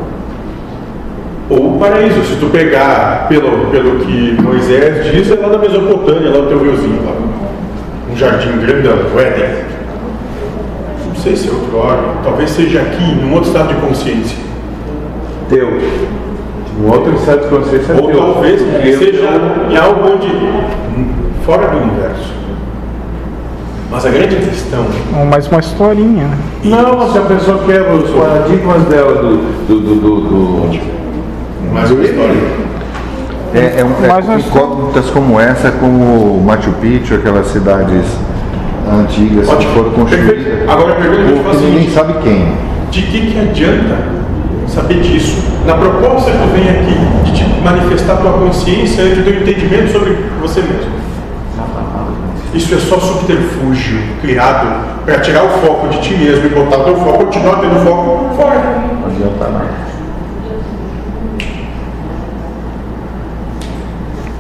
Ou o paraíso, se tu pegar pelo, pelo que Moisés diz, é lá na Mesopotâmia, lá no teu riozinho, lá. Um jardim grandão, o Éden. Não sei se é outro órgão, talvez seja aqui, num outro estado de consciência. Teu. Um outro estado de consciência é Ou teu. talvez seja em algo onde, fora do universo. Mas a grande questão Ou mais uma historinha. né? Não, se a pessoa quebra os paradigmas dela do. do, do, do, do- mais uma história. É, é, um, Mas é nós- incógnitas como essa, como Machu Picchu, aquelas cidades antigas que Ótimo. foram construídas. Perfeito. Agora a pergunta que eu é a ninguém sabe quem. De que, que adianta saber disso? Na proposta que tu vem aqui de te manifestar tua consciência e o teu entendimento sobre você mesmo. Isso é só subterfúgio criado para tirar o foco de ti mesmo e botar o teu foco, continuar tendo foco fora. Não adianta nada.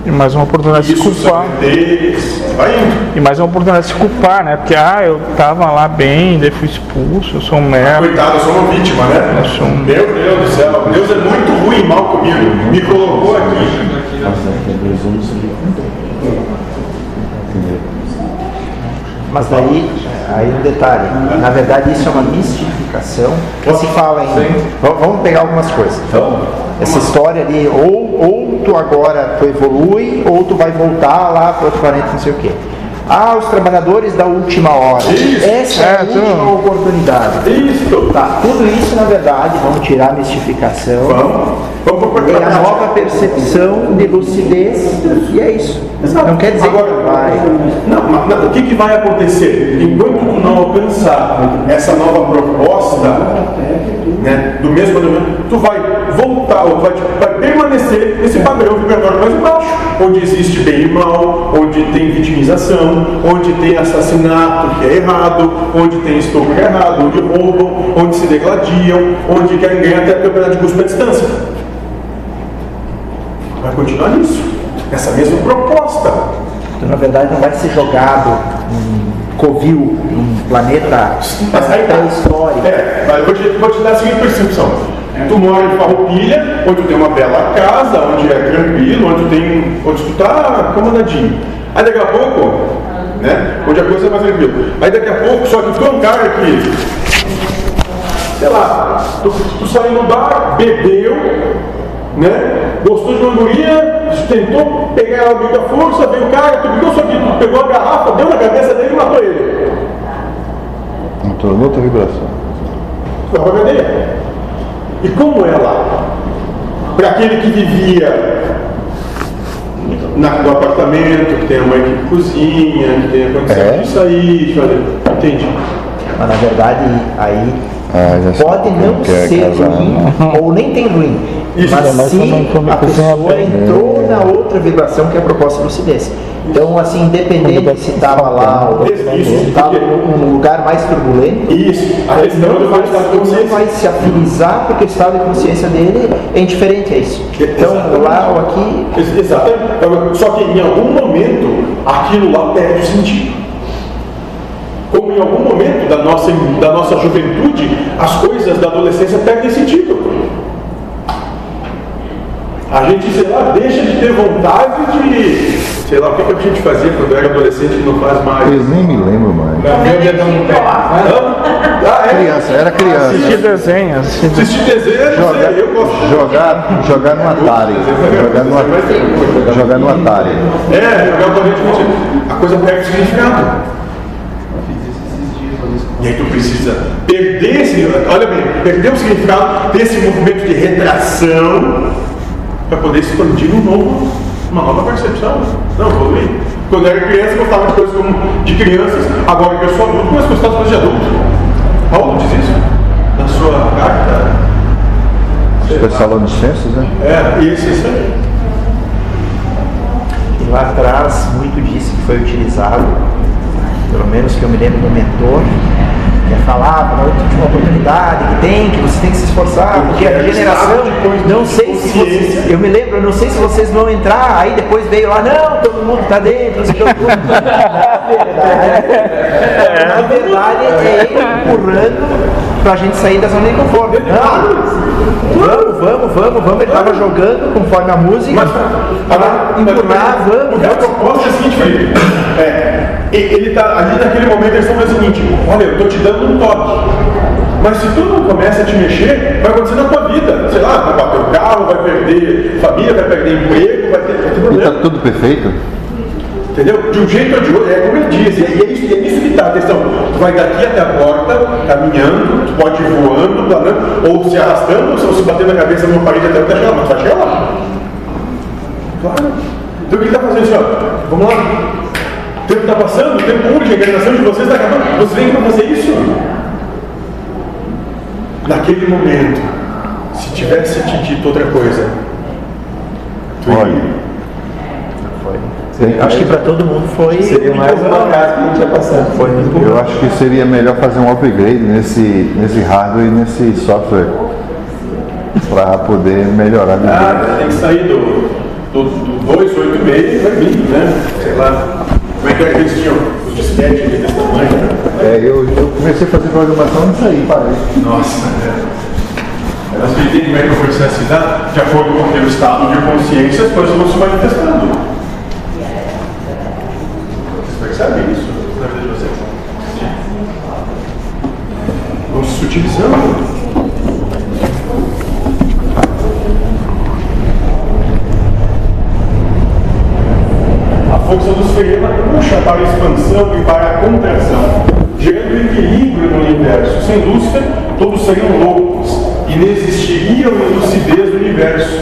E mais uma oportunidade de se culpar. indo. E mais uma oportunidade de se culpar, né? Porque, ah, eu tava lá bem, daí fui expulso, eu sou um merda. Coitado, eu sou uma vítima, né? Eu sou um- Meu Deus do céu, Deus é muito ruim e mal comigo. Me colocou aqui. Mas daí, aí um detalhe, na verdade isso é uma mistificação que se fala em. Va- Vamos pegar algumas coisas. Então, essa história ali, ou, ou tu agora tu evolui, ou tu vai voltar lá para outro planeta, não sei o quê. Ah, os trabalhadores da última hora. Isso. Essa é a É, tu- última oportunidade. Isso. Tá, tudo isso na verdade, vamos tirar a mistificação. Vamos. E a nova percepção de lucidez, e é isso. Não quer dizer que não vai. Não, mas não, o que, que vai acontecer? Enquanto tu não alcançar essa nova proposta, né, do mesmo elemento, tu vai voltar, ou tu vai, vai permanecer nesse padrão vibratório mais baixo, onde existe bem e mal, onde tem vitimização, onde tem assassinato que é errado, onde tem estupro que é errado, onde roubam, onde se degladiam, onde querem ganhar até campeonato de cuspe à distância. Vai continuar nisso, nessa mesma proposta. Então, na verdade, não vai ser jogado um covil, um planeta aí tá. pré-histórico. É, mas eu vou te, vou te dar a seguinte percepção. Tu mora em Farroupilha, onde tu tem uma bela casa, onde é tranquilo, onde tem. onde tu tá acomodadinho. Aí daqui a pouco, né? Onde a coisa é mais tranquila. Aí daqui a pouco, só que tu é um cara que. Sei lá, tu, tu saiu no bar, bebeu, né? Gostou de uma guria, tentou pegar ela meio da força, veio o cara, tu pegou, só que pegou a garrafa, deu na cabeça dele e matou ele. Entrou em outra vibração. Foi pra cadeia. E como é lá? Para aquele que vivia na, no apartamento, que tem a mãe que cozinha, que tem a condição É? de sair, fazer. Entende? Mas na verdade, aí Ah, pode não quer ser casar, ruim, né? ou nem tem ruim. Isso, mas mas come a pessoa bem. entrou na outra vibração que é a proposta de lucidez. Então, assim, independente se estava lá ou se estava num lugar mais turbulento, Isso. A questão não do vai, consciência. vai se afinizar porque o estado de consciência dele é indiferente a isso. Então, Exatamente. lá ou aqui, Ex- Exatamente. Só que em algum momento aquilo lá perde o sentido. Como em algum momento da nossa, da nossa juventude as coisas da adolescência perdem sentido. A gente, sei lá, deixa de ter vontade de. Sei lá, o que, que a gente fazia quando era adolescente e não faz mais. Eles nem me lembram mais. Meu dedão no pé. Hã? Ah, é? Criança, era criança. Assistir desenho, assistir desenho. Assistir desenho, Jogar, sei, eu gosto. jogar, jogar no Atari. Jogar no, Atari- jogar no Atari. É, jogar automaticamente. A coisa perde significado. E aí tu precisa perder esse, olha bem, perder o significado desse movimento de retração para poder expandir um novo, uma nova percepção. Não, evoluir. Quando eu era criança, eu gostava de coisas como de crianças, agora que eu sou adulto, começo a gostar de coisas de adulto. Paulo diz isso na sua carta. Tessalonicenses, né? É, isso, isso aí. E lá atrás, muito disso que foi utilizado, pelo menos que eu me lembro do mentor, que falava na última oportunidade que tem, que você tem que se esforçar, porque a regeneração, não sei se vocês, eu me lembro, não sei se vocês vão entrar, aí depois veio lá, não, todo mundo está dentro, não sei o que, todo mundo. Na verdade, na verdade é ele empurrando para a gente sair da zona de conforto. Não, vamos, vamos, vamos, vamos, ele estava jogando conforme a música, para empurrar, vamos, Porque a proposta é a seguinte, Felipe. É, ele está ali naquele momento, eles estão fazendo o seguinte: olha, eu estou te dando um toque. Mas se tu não começa a te mexer, vai acontecer na tua vida. Sei lá, vai bater o carro, vai perder família, vai perder emprego, vai ter, vai ter E está problema. tudo perfeito? Entendeu? De um jeito ou de outro, é como ele diz, e é isso, é isso que está a questão. Tu vai daqui até a porta, caminhando, tu pode ir voando, planando, ou se arrastando, ou se bater na cabeça numa parede até até chegar lá, mas tu vai chegar lá. Claro. Então o que ele está fazendo assim, ó? Vamos lá. O tempo está passando, o tempo urge, a encarnação de vocês está acabando. Vocês vêm para fazer isso? Naquele momento, se tivesse te dito outra coisa, tu iria. tem- Acho que para todo mundo foi. Seria mais uma casa que a gente ia passando. Foi muito bom. eu acho que seria melhor fazer um upgrade nesse, nesse hardware e nesse software para poder melhorar Ah, tem que sair do, do, do 286 e vai vir, né? Sei lá. É era que eles tinham os disquetes desse tamanho? né? É, eu, eu comecei a fazer programação nisso aí, parei. Nossa, é. Mas entende como é que o processo se dá? De acordo com o teu estado de consciência, as coisas vão se manifestando. Vocês percebem isso na vida de vocês? Vão se sutilizando. Força dos freema puxa para a expansão e para a contração, gerando equilíbrio no universo. Sem Lúcifer, todos seriam loucos e não existiria uma lucidez do universo.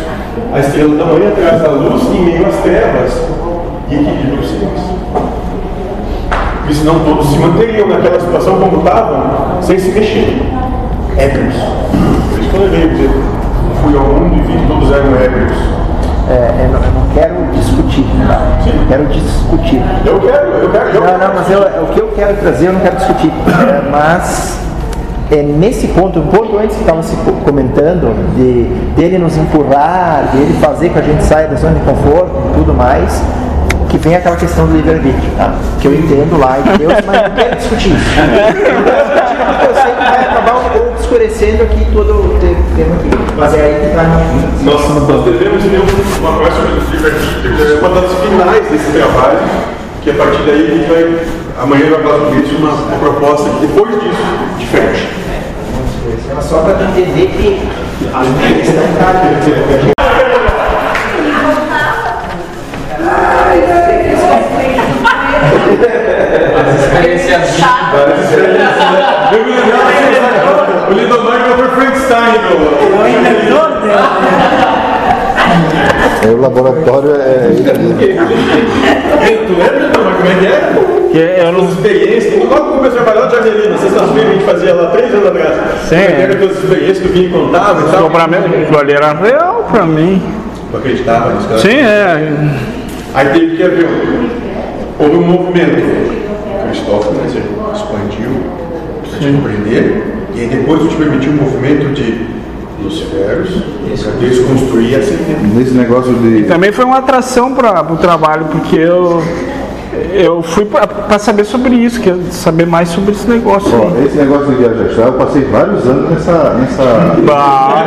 A estrela da manhã traz a luz em meio às trevas e equilíbrio os seres. Porque senão todos se manteriam naquela situação como estavam, sem se mexer. Ébrios. Por isso que eu levei fui ao mundo e vi que todos eram ébrios. É, não quero discutir, quero discutir. Eu quero, eu quero, eu Não, não, mas eu, o que eu quero trazer eu não quero discutir. É, mas é nesse ponto, o ponto antes que estavam se co- comentando, de dele nos empurrar, dele fazer que a gente saia da zona de conforto e tudo mais, que vem aquela questão do livre-arbítrio, tá? Que eu entendo lá em Deus, mas não quero discutir isso. Não quero discutir porque eu sei que vai acabar obscurecendo aqui todo o te- tema aqui. Mas é aí que está Nós, nós devemos ter uma conversa sobre o livre-arbítrio, é uma das finais desse trabalho, que a partir daí a gente vai, amanhã vai falar sobre isso, uma, uma proposta que depois disso, diferente. Mas só para entender que a questão está Tu lembra, como é que era? Que eu não As experiências, logo começou a trabalhar de Avelina, sexta-feira a gente fazia lá três anos atrás. Sim. É era aquelas experiências que tu vinha e contava e tal. pra mim, aquilo ali era real pra mim. Tu acreditava nisso? Sim, é. Aí teve que haver houve um movimento. Cristóvão né, expandiu para te compreender, e aí depois te permitiu um movimento de luciferos desconstruir essa ideia. Nesse negócio de. Também foi uma atração para o trabalho, porque eu, eu fui para saber sobre isso, que saber mais sobre esse negócio. Ó, esse negócio de astral, eu passei vários anos nessa. nessa Bah.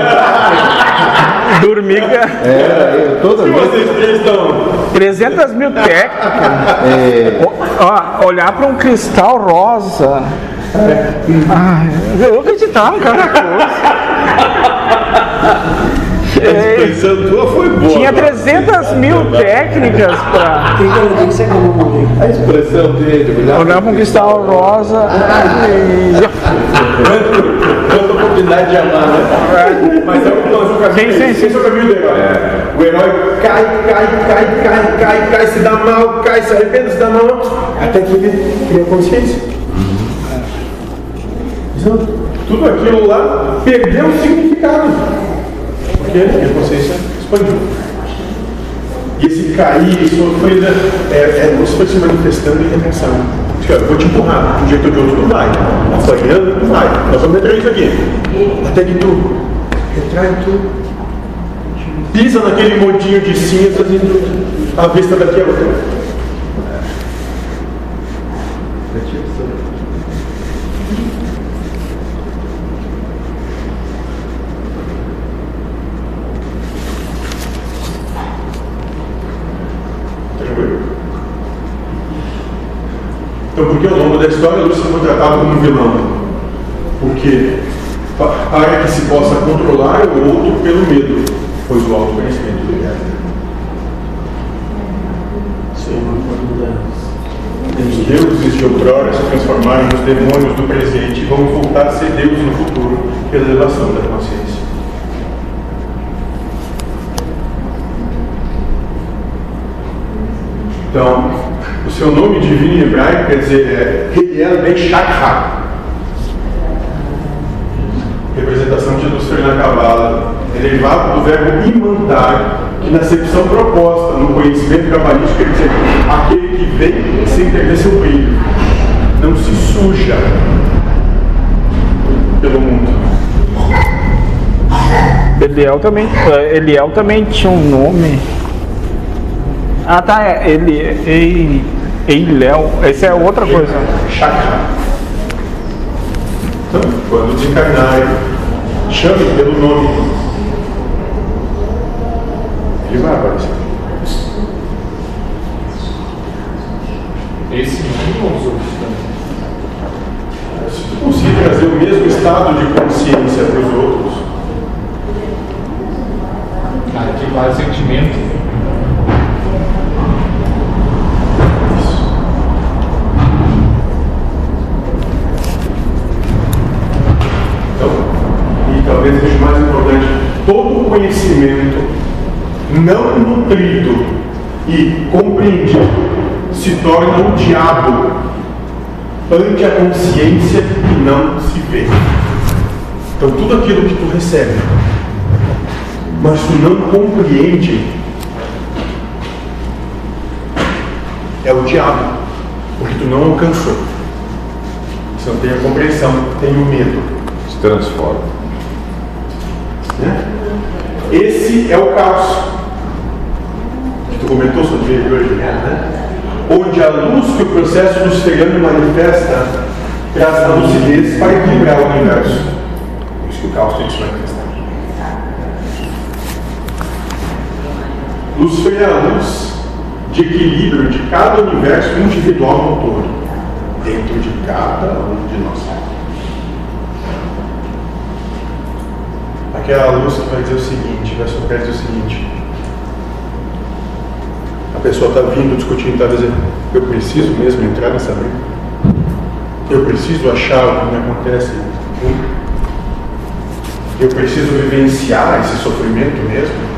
Dormir com era, eu toda vez. Vocês três estão. 300 mil técnicas. É, Ó, olhar para um cristal rosa. Ah, eu acreditava em É, Pensando, tua foi boa. tinha agora. 300 mil técnicas para Tem que ser como A expressão dele, para um cristal rosa. e- Quanta oportunidade de amar, né? Mas é o nosso caminho. Sim. Esse é o caminho dele. O herói cai, cai, cai, cai, cai, cai, se dá mal, cai, se arrepende, se dá mal, até que ele cria consciência. Então, tudo aquilo lá perdeu o significado. Por quê? Porque a consciência expandiu. E esse cair, isso foi, né, é, é, você foi se manifestando em retenção. Eu vou te empurrar, de um jeito ou de outro tu vai. Apanhando, tu vai. Nós vamos entrar isso aqui. Até que tu retrai tu pisa naquele modinho de cinzas e a vista daqui a outra. Então, por que ao longo da história Lúcifer foi tratado como um vilão? Porque pa- para que se possa controlar o outro pelo medo, pois o autoconhecimento liberta. Os deuses de outrora se transformaram nos demônios do presente e vão voltar a ser deuses no futuro pela elevação da consciência. Então, o seu nome divino em hebraico quer dizer é Heliel Ben. Representação de Lúcifer na Cabala, é derivado do verbo imandar, que na acepção proposta no conhecimento cabalístico quer dizer aquele que vem sem perder seu brilho, não se suja pelo mundo. Eliel também, eh, Eliel também tinha um nome. Ah tá, é ele, Ei, Eiléu, essa é outra coisa. Chakra. Então, quando desencarnarem, chame pelo nome. Ele vai aparecer. Esse não ou os outros também? Se tu conseguir trazer o mesmo estado de consciência para os outros, Cara, que talvez seja mais importante, todo conhecimento não nutrido e compreendido se torna o diabo ante a consciência que não se vê. Então, tudo aquilo que tu recebe, mas tu não compreende, é o diabo, porque tu não alcançou. Você não tem a compreensão, tem o medo. Se transforma. Esse é o caos que tu comentou sobre ele hoje, né? Onde a luz que o processo luciferiano manifesta traz a lucidez para equilibrar o universo. Por isso que o caos tem que se manifestar. Lúcifer é a luz de equilíbrio de cada universo individual no todo, dentro de cada um de nós. Aquela luz que vai dizer o seguinte, vai só dizer o seguinte. A pessoa está vindo discutindo, está dizendo, eu preciso mesmo entrar nessa briga. Eu preciso achar o que me acontece. Eu preciso vivenciar esse sofrimento mesmo.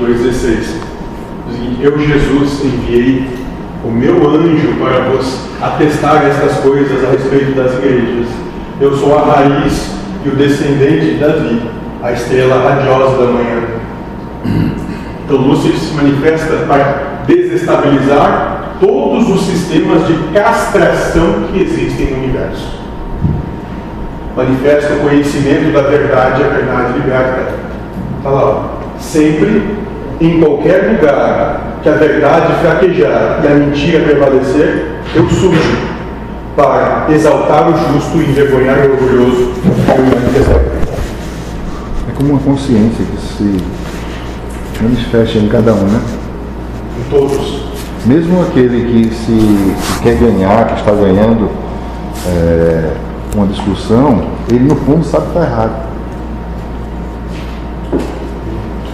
Apocalipse 22, 16. Diz o seguinte, Eu, Jesus, enviei o meu anjo para vos atestar estas coisas a respeito das igrejas. Eu sou a raiz e o descendente de Davi, a estrela radiosa da manhã. Então, Lúcifer se manifesta para desestabilizar todos os sistemas de castração que existem no universo. Manifesta o conhecimento da verdade, a verdade liberta. Está lá, sempre, em qualquer lugar que a verdade fraquejar e a mentira prevalecer, eu surjo para exaltar o justo e envergonhar o orgulhoso. É como uma consciência que se manifesta em cada um, né? Em todos. Mesmo aquele que se que quer ganhar, que está ganhando é, uma discussão, ele no fundo sabe que está errado.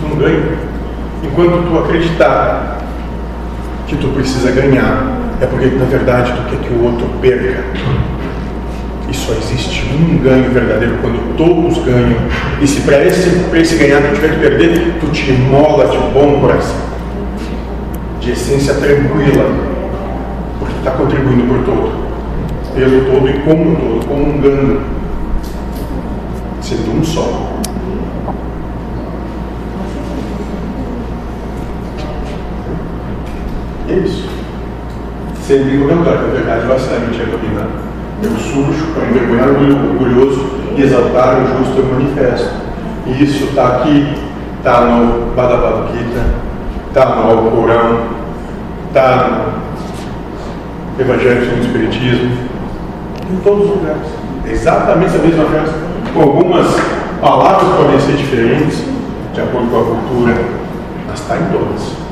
Não ganho. Enquanto tu acreditar que tu precisa ganhar, é porque na verdade tu quer que o outro perca. E só existe um ganho verdadeiro quando todos ganham. E se para esse, esse ganhar tu tiver que perder, tu te mola de bom coração, de essência tranquila, porque está contribuindo por todo, pelo todo e como um comungando, sendo um só. Isso. Sempre em qualquer lugar, que a verdade a mentira dominada. Eu sujo para envergonhar o orgulhoso exaltar o justo eu manifesto. E isso está aqui, está no Bhagavad Gita, está no Alcorão, está no Evangelho segundo o Espiritismo, em todos os lugares. É exatamente a mesma frase. Algumas palavras podem ser diferentes, de acordo com a cultura, mas está em todas.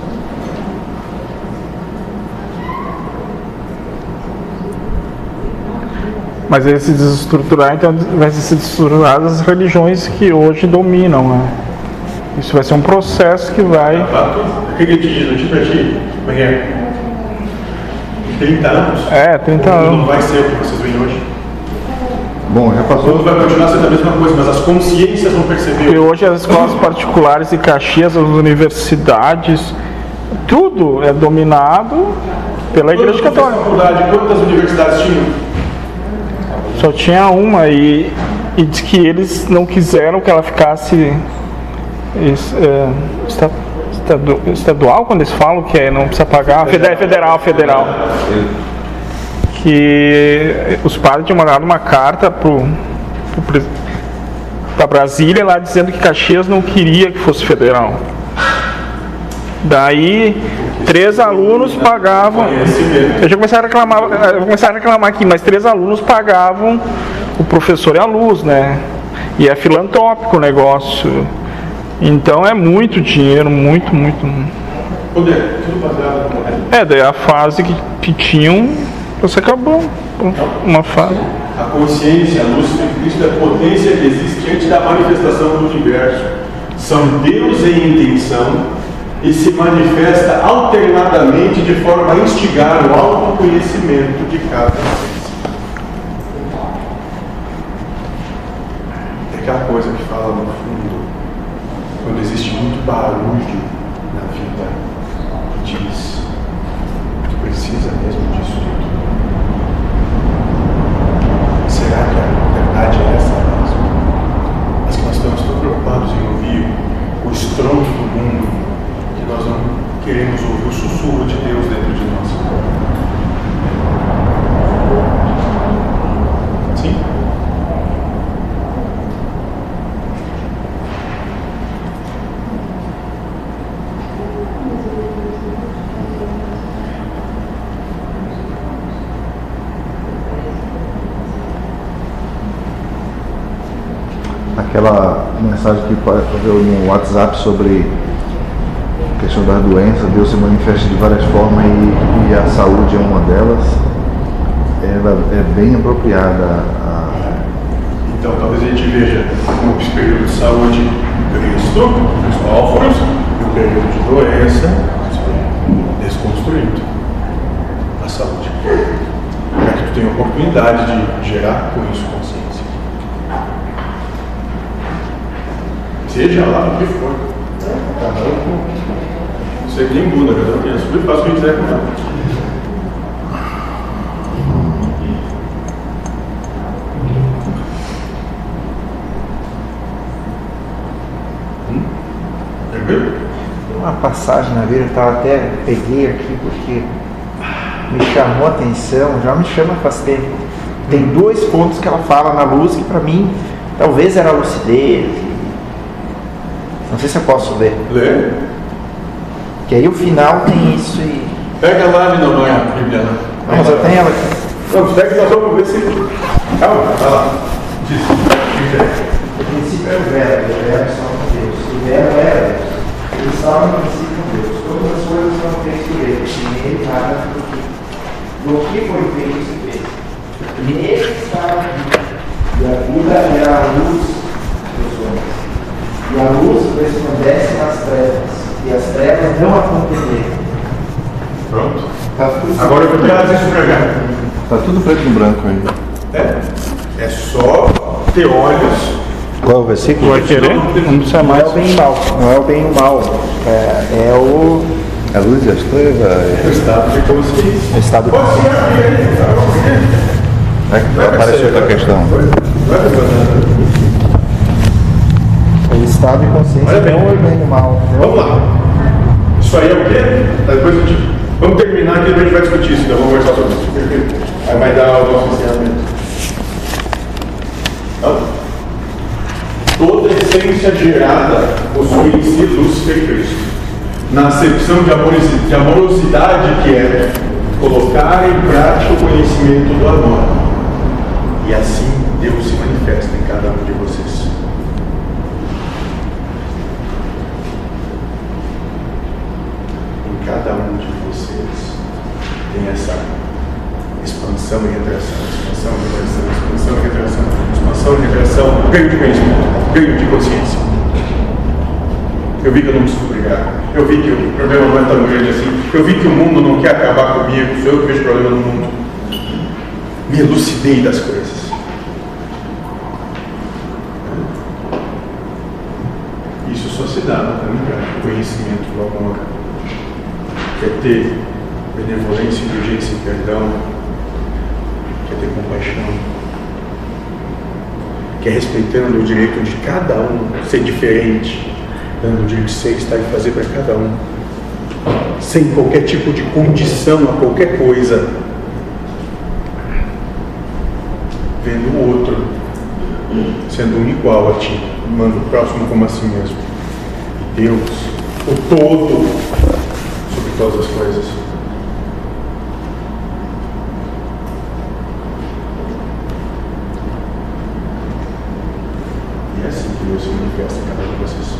Mas esse desestruturar, então, vai ser desestruturado as religiões que hoje dominam, né? Isso vai ser um processo que vai. O que ele te diz? Não te pra ti? Como é que é? 30 anos? É, 30 O mundo anos. Não vai ser o que vocês veem hoje. Bom, já O passou. vai continuar sendo a mesma coisa, mas as consciências vão perceber. hoje as escolas particulares de Caxias, as universidades, tudo é dominado pela Igreja Católica. quantas universidades tinham? Só tinha uma e, e diz que eles não quiseram que ela ficasse é, esta- estadu- estadual, quando eles falam que é, não precisa pagar, federal, federal, federal. Que os padres tinham mandado uma carta para Brasília lá dizendo que Caxias não queria que fosse federal. Daí três alunos pagavam. Eu já comecei a reclamar, eu começar a reclamar aqui, mas três alunos pagavam o professor e a luz, né? E é filantrópico o negócio. Então é muito dinheiro, muito, muito. É, daí a fase que, que tinham, você acabou. Uma fase. A consciência, a luz de Cristo é a potência que existe antes da manifestação do universo. São Deus em intenção e se manifesta alternadamente de forma a instigar o autoconhecimento de cada essência. É aquela coisa que fala no fundo, quando existe muito barulho na vida, diz, tu precisa mesmo disso tudo. Será que a verdade é essa mesmo? Mas que nós estamos tão preocupados em ouvir o estrondo do mundo que nós não queremos ouvir o sussurro de Deus dentro de nós. Sim? Aquela mensagem que veio no WhatsApp sobre questão das doenças, Deus se manifesta de várias formas e, e a saúde é uma delas. Ela é bem apropriada a, Então talvez a gente veja o período de saúde Cristo, Cristóforos, e o período de doença desconstruído a saúde. Para que tu tenha oportunidade de gerar com isso consciência. Seja lá o que for. Cada um com. Você tem Buda, cada um tem a sua e faz o que quiser com ela. Tranquilo? Tem uma passagem na Bíblia, eu tava até peguei aqui porque me chamou a atenção, já me chama faz tempo. Tem dois pontos que ela fala na luz que para mim talvez era lucidez. Não sei se eu posso ler. Lê. Que aí o final tem isso e. Pega lá, não é a Bíblia, não. Não, mas eu tenho ela aqui. Não, pega nós vamos ver se. Calma, vai lá. Diz. O princípio é o verbo, o verbo está com Deus. O verbo é Deus. Ele estava no princípio com Deus. Todas as coisas foram feitas por ele. Sem ele nada do que. Do que foi feito se fez. Nele estava a vida. E a vida era a luz dos homens. E a luz resplandece nas trevas. Não entender. Pronto. Tá tudo Agora eu vou trazer isso pra cá. Tá tudo preto no branco aí. É, é só ter olhos. Qual é o versículo? Vai querer? Não precisa Não é mais. o bem e mal, não é o bem e o mal. É, é o A luz e as trevas. O estado de consciência. estado Pode ser aí, tá? É que apareceu outra questão. Vai levantando. o estado de consciência, não o bem e o mal. Vamos lá. Isso aí é o quê? Tá, Depois a gente... Vamos terminar aqui, depois a gente vai discutir isso, então vamos conversar sobre isso. Perfeito. Aí vai dar o nosso ensinamento. Então, toda essência gerada possui em si Lúcifer Cristo. Na acepção de amorosidade que é colocar em prática o conhecimento do amor. E assim Deus se manifesta em cada um de vocês. Ganho de conhecimento, ganho de consciência. Eu vi que eu não preciso brigar. Eu vi que o problema não é tão grande assim. Eu vi que o mundo não quer acabar comigo. Sou eu que vejo problema no mundo. Me elucidei das coisas. Isso só se dá na prática, conhecimento do amor quer ter benevolência, indulgência e perdão, quer ter compaixão, quer respeitando o direito de cada um ser diferente, dando o direito de ser, estar e fazer para cada um, sem qualquer tipo de condição a qualquer coisa, vendo o outro sendo um igual a ti, amando o próximo como a si mesmo. Deus, o todo, sobre todas as coisas. E é assim que Deus se manifesta em cada um de vocês.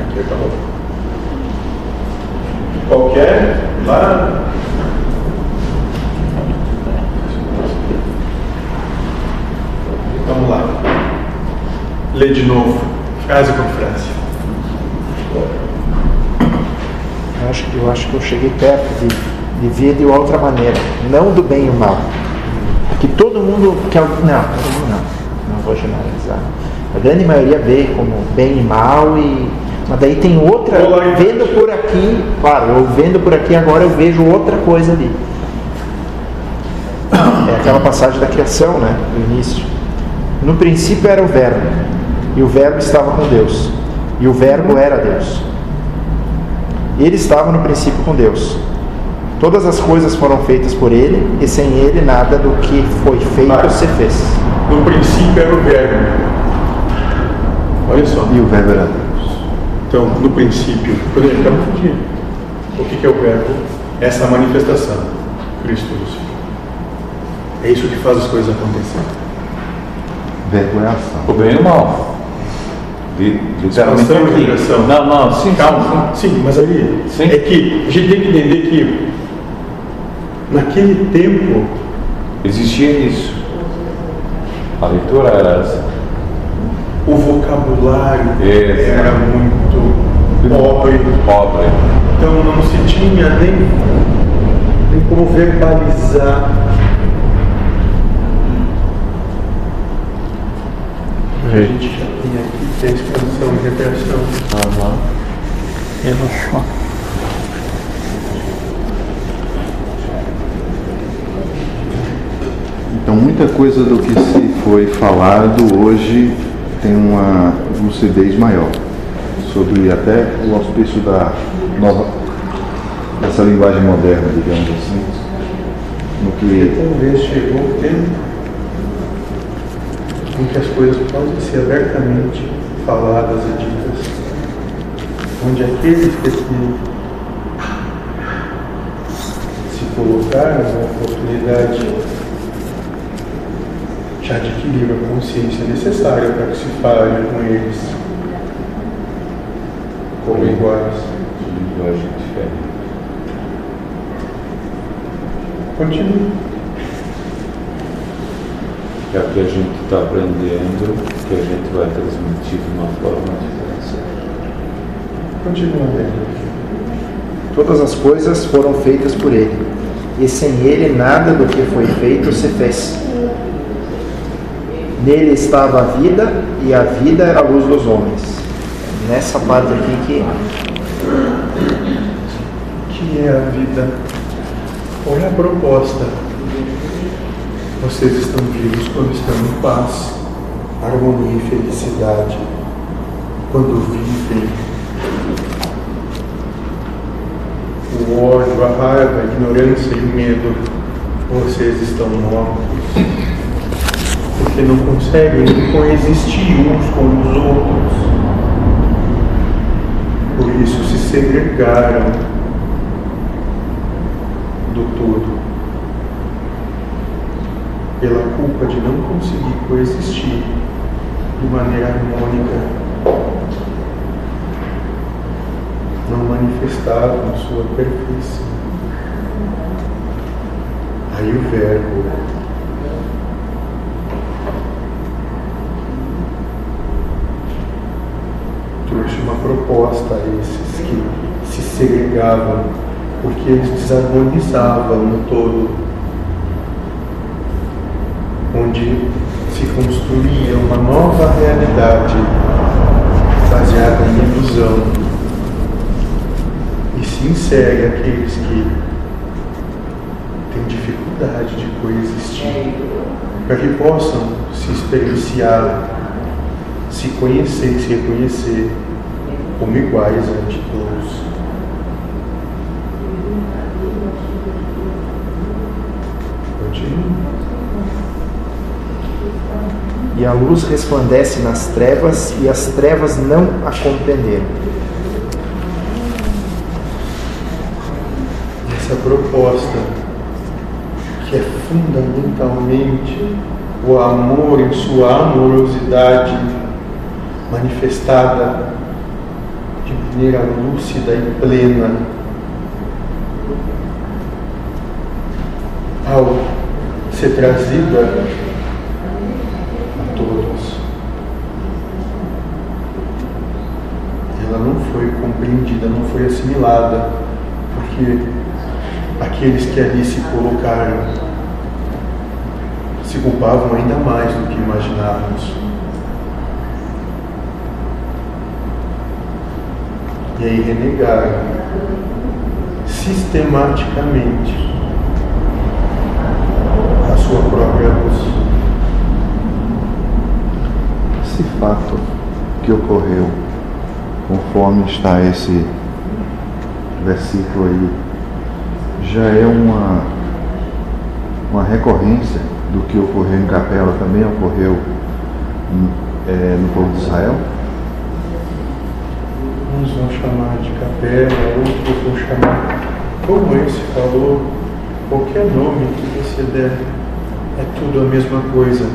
Aqui acabou. Qualquer lá Vamos lá. Lê de novo, frase por frase. Eu acho, que- eu acho que eu cheguei perto de, de ver de outra maneira, não do bem e o mal. Que todo mundo quer. Não, todo mundo não. Não vou generalizar. A grande maioria vê como bem e mal e. Mas daí tem outra. Vendo por aqui, claro, eu vendo por aqui agora eu vejo outra coisa ali. É aquela passagem da criação, né? Do início. No princípio era o verbo, e o verbo estava com Deus, e o verbo era Deus. Ele estava no princípio com Deus. Todas as coisas foram feitas por ele, e sem ele nada do que foi feito Vai. se fez. No princípio era o verbo. Olha só. E o verbo era Deus. Então, no princípio, acaba de dizer, o que que é o verbo? Essa manifestação, Cristo Lúcifer. É isso que faz as coisas acontecerem. Verbo é ação. O bem e o mal. Li- Literalmente Expansão e aqui. retração. Não, não, sim, Calma, sim, mas ali Sim. é que a gente tem que entender que naquele tempo Existia isso. A leitura era essa. o vocabulário Exato. era muito pobre, Pobre. então não se tinha nem, nem como verbalizar. A gente já tem aqui que é expansão e repressão. Relaxou. Então muita coisa do que se foi falado hoje tem uma lucidez maior sobre até o auspício da nova dessa linguagem moderna, digamos assim, no que Talvez chegou o tempo em que as coisas podem ser abertamente faladas e ditas, onde aqueles que se colocaram na oportunidade já adquiriram a consciência necessária para que se fale com eles como iguais. Linguagem diferente. Continue. é o que a gente está aprendendo, que a gente vai transmitir de uma forma diferente. Continua Todas as coisas foram feitas por Ele, e sem Ele nada do que foi feito se fez. Nele estava a vida, e a vida era a luz dos homens. Nessa parte aqui que. Que é a vida? Qual é a proposta? Vocês estão vivos quando estão em paz, harmonia e felicidade. Quando vivem o ódio, a raiva, a ignorância e o medo, vocês estão mortos. Porque não conseguem coexistir uns com os outros. Por isso se segregaram do todo. Pela culpa de não conseguir coexistir de maneira harmônica não manifestavam sua perfeição. Aí o Verbo trouxe uma proposta a esses que se segregavam, porque eles desarmonizavam no todo, onde se construía uma nova realidade baseada em ilusão e se insere aqueles que têm dificuldade de coexistir, para que possam se experienciar, se conhecer, se reconhecer como iguais ante todos. E a luz resplandece nas trevas, e as trevas não a compreenderam. essa proposta que é fundamentalmente o amor em sua amorosidade manifestada de maneira lúcida e plena ao ser trazida a todos. Ela não foi compreendida, não foi assimilada, porque aqueles que ali se colocaram se culpavam ainda mais do que imaginávamos. E aí renegaram sistematicamente a sua própria luz. Esse fato que ocorreu, conforme está esse versículo aí já é uma, uma recorrência do que ocorreu em Capela, também ocorreu é, no povo de Israel? Uns vão chamar de capela, outros vão chamar, como esse falou, qualquer nome que você der, é tudo a mesma coisa.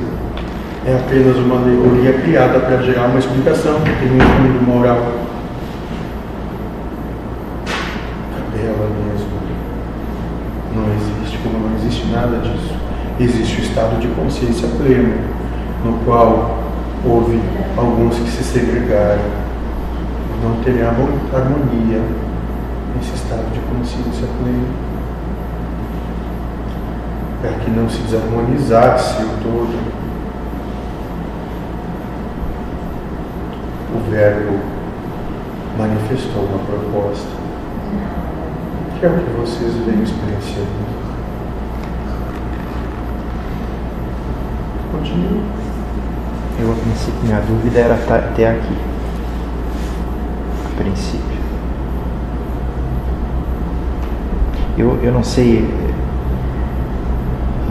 É apenas uma alegoria criada para gerar uma explicação, tem um fundo moral. Capela mesmo não existe, como não existe nada disso. Existe o estado de consciência pleno, no qual houve alguns que se segregaram, não teriam harmonia nesse estado de consciência plena, para que não se desarmonizasse o todo. O Verbo manifestou uma proposta que é o que vocês vêm experienciando. Continue. Eu, a princípio, minha dúvida era até aqui. A princípio. Eu, eu não sei.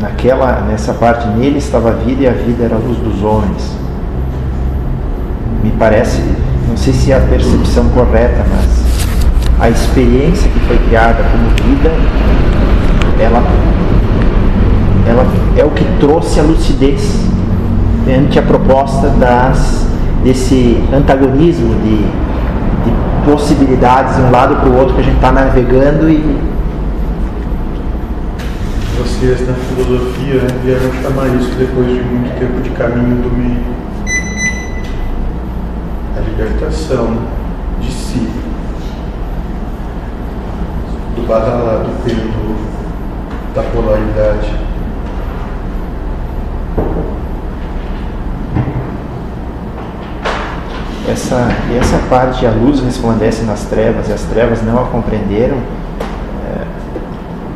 Naquela, nessa parte nele estava a vida e a vida era a luz dos homens. Me parece, não sei se é a percepção correta, mas a experiência que foi criada como vida, ela, ela é o que trouxe a lucidez ante a proposta das, desse antagonismo de, de possibilidades de um lado para o outro que a gente está navegando e vocês na filosofia vieram chamar isso depois de muito tempo de caminho do meio. Libertação de si, do badalado do pêndulo, da polaridade. Essa, e essa parte, a luz resplandece nas trevas e as trevas não a compreenderam,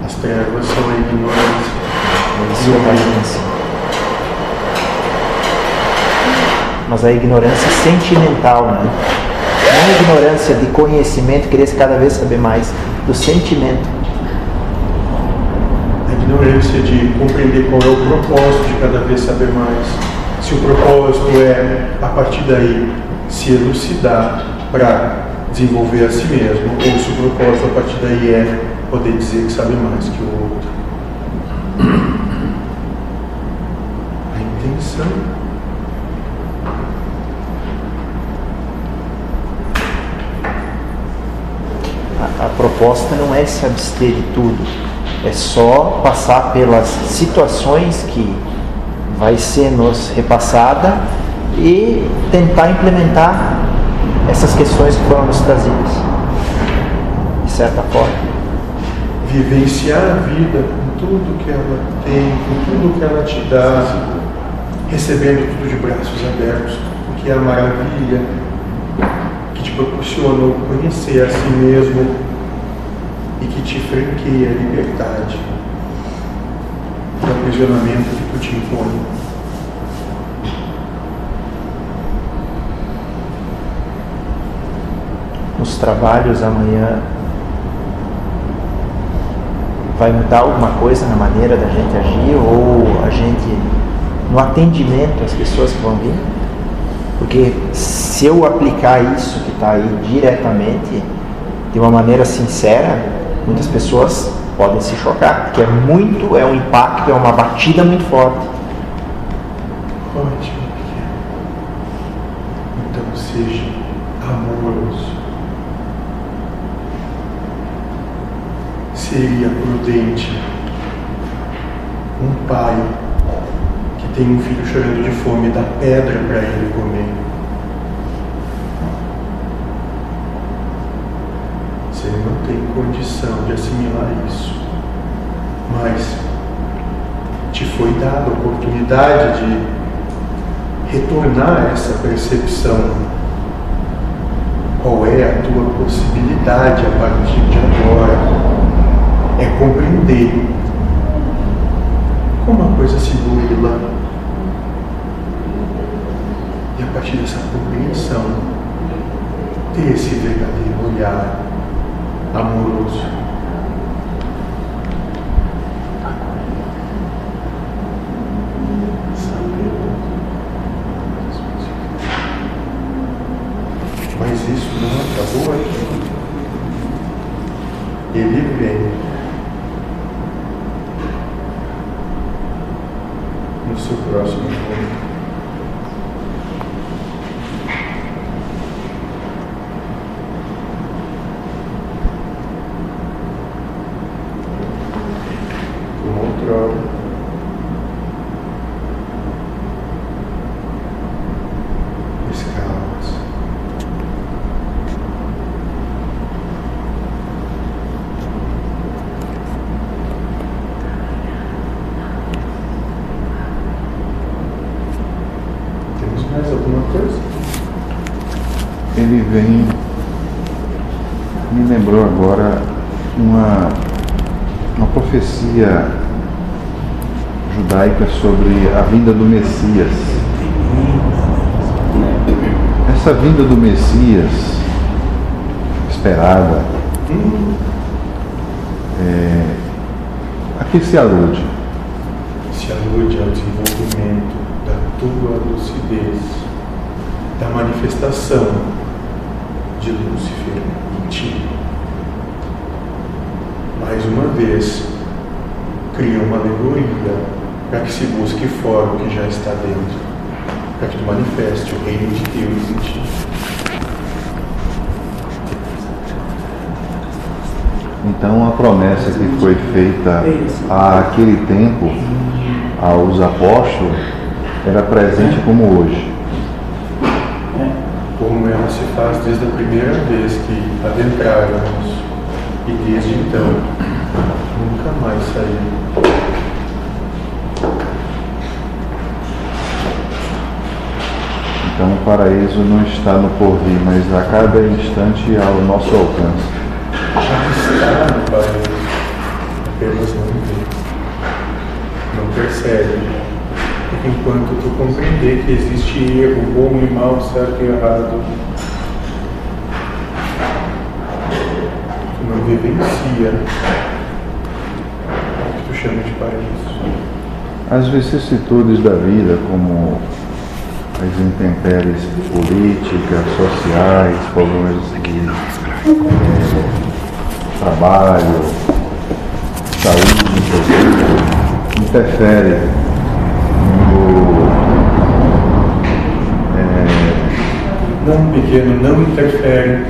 As trevas são a ignorância é ignorância. Mas a ignorância sentimental, né? Não a ignorância de conhecimento, querer cada vez saber mais, do sentimento. A ignorância de compreender qual é o propósito de cada vez saber mais. Se o propósito é, a partir daí, se elucidar para desenvolver a si mesmo, ou se o propósito a partir daí é poder dizer que sabe mais que o outro. A intenção. A, a proposta não é se abster de tudo, é só passar pelas situações que vai ser nos repassada e tentar implementar essas questões que foram nos trazidas, de certa forma. Vivenciar a vida com tudo que ela tem, com tudo que ela te dá, recebendo tudo de braços abertos, o que é a maravilha que te proporciona conhecer a si mesmo e que te franqueia a liberdade do aprisionamento que tu te impõe. Nos trabalhos amanhã vai mudar alguma coisa na maneira da gente agir ou a gente no atendimento às pessoas que vão vir? Porque se eu aplicar isso que está aí diretamente, de uma maneira sincera, muitas pessoas podem se chocar, porque é muito, é um impacto, é uma batida muito forte. Ótimo. Então seja amoroso. Seria prudente um pai que tem um filho chorando de fome dar pedra para ele comer. Se ele não tem condição de assimilar isso, mas te foi dada a oportunidade de retornar essa percepção. Qual é a tua possibilidade a partir de agora? É compreender como a coisa se burla. E a partir dessa compreensão, ter esse verdadeiro olhar amoroso. Mas isso não acabou aqui. Ele vem no seu próximo encontro. Como outrora. Escalas. Temos mais alguma coisa? Ele vem, me lembrou agora uma, uma profecia judaica sobre a vinda do Messias. Essa vinda do Messias, esperada, é, a que se alude? se alude ao desenvolvimento da tua lucidez, da manifestação de Lúcifer em ti. Mais uma vez, cria uma alegoria para que se busque fora o que já está dentro, para que tu manifeste o reino de Deus em ti. Então a promessa que foi feita àquele tempo aos apóstolos era presente como hoje. Como ela se faz desde a primeira vez que adentráramos e desde então nunca mais saímos. Então o paraíso não está no porvir, mas a cada instante ao nosso alcance. Já está no paraíso, apenas não vê, não percebe. Enquanto tu compreender que existe erro, bom e mal, certo e errado, tu não vivencia o que tu chama de paraíso. As vicissitudes da vida, como as intempéries políticas, sociais, problemas de eh, trabalho, saúde, interfere no, eh, Não, pequeno, não interfere.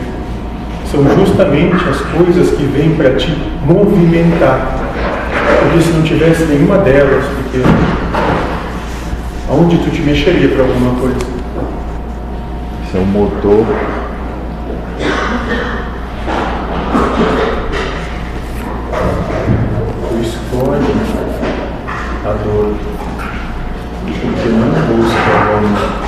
São justamente as coisas que vêm para te movimentar. Porque se não tivesse nenhuma delas, pequeno, aonde tu te mexeria para alguma coisa? Isso é o motor. Tu escolhe a dor. Porque não busca o amor.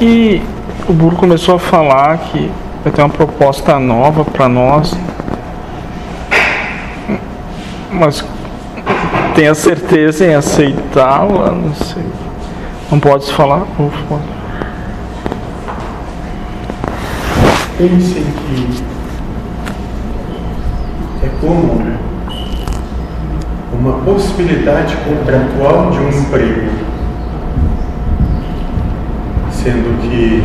Que o Burro começou a falar que vai ter uma proposta nova para nós? Mas tem a certeza em aceitá-la? Não sei. Não pode falar? Pode? Pensem que é como uma possibilidade contratual de um emprego, sendo que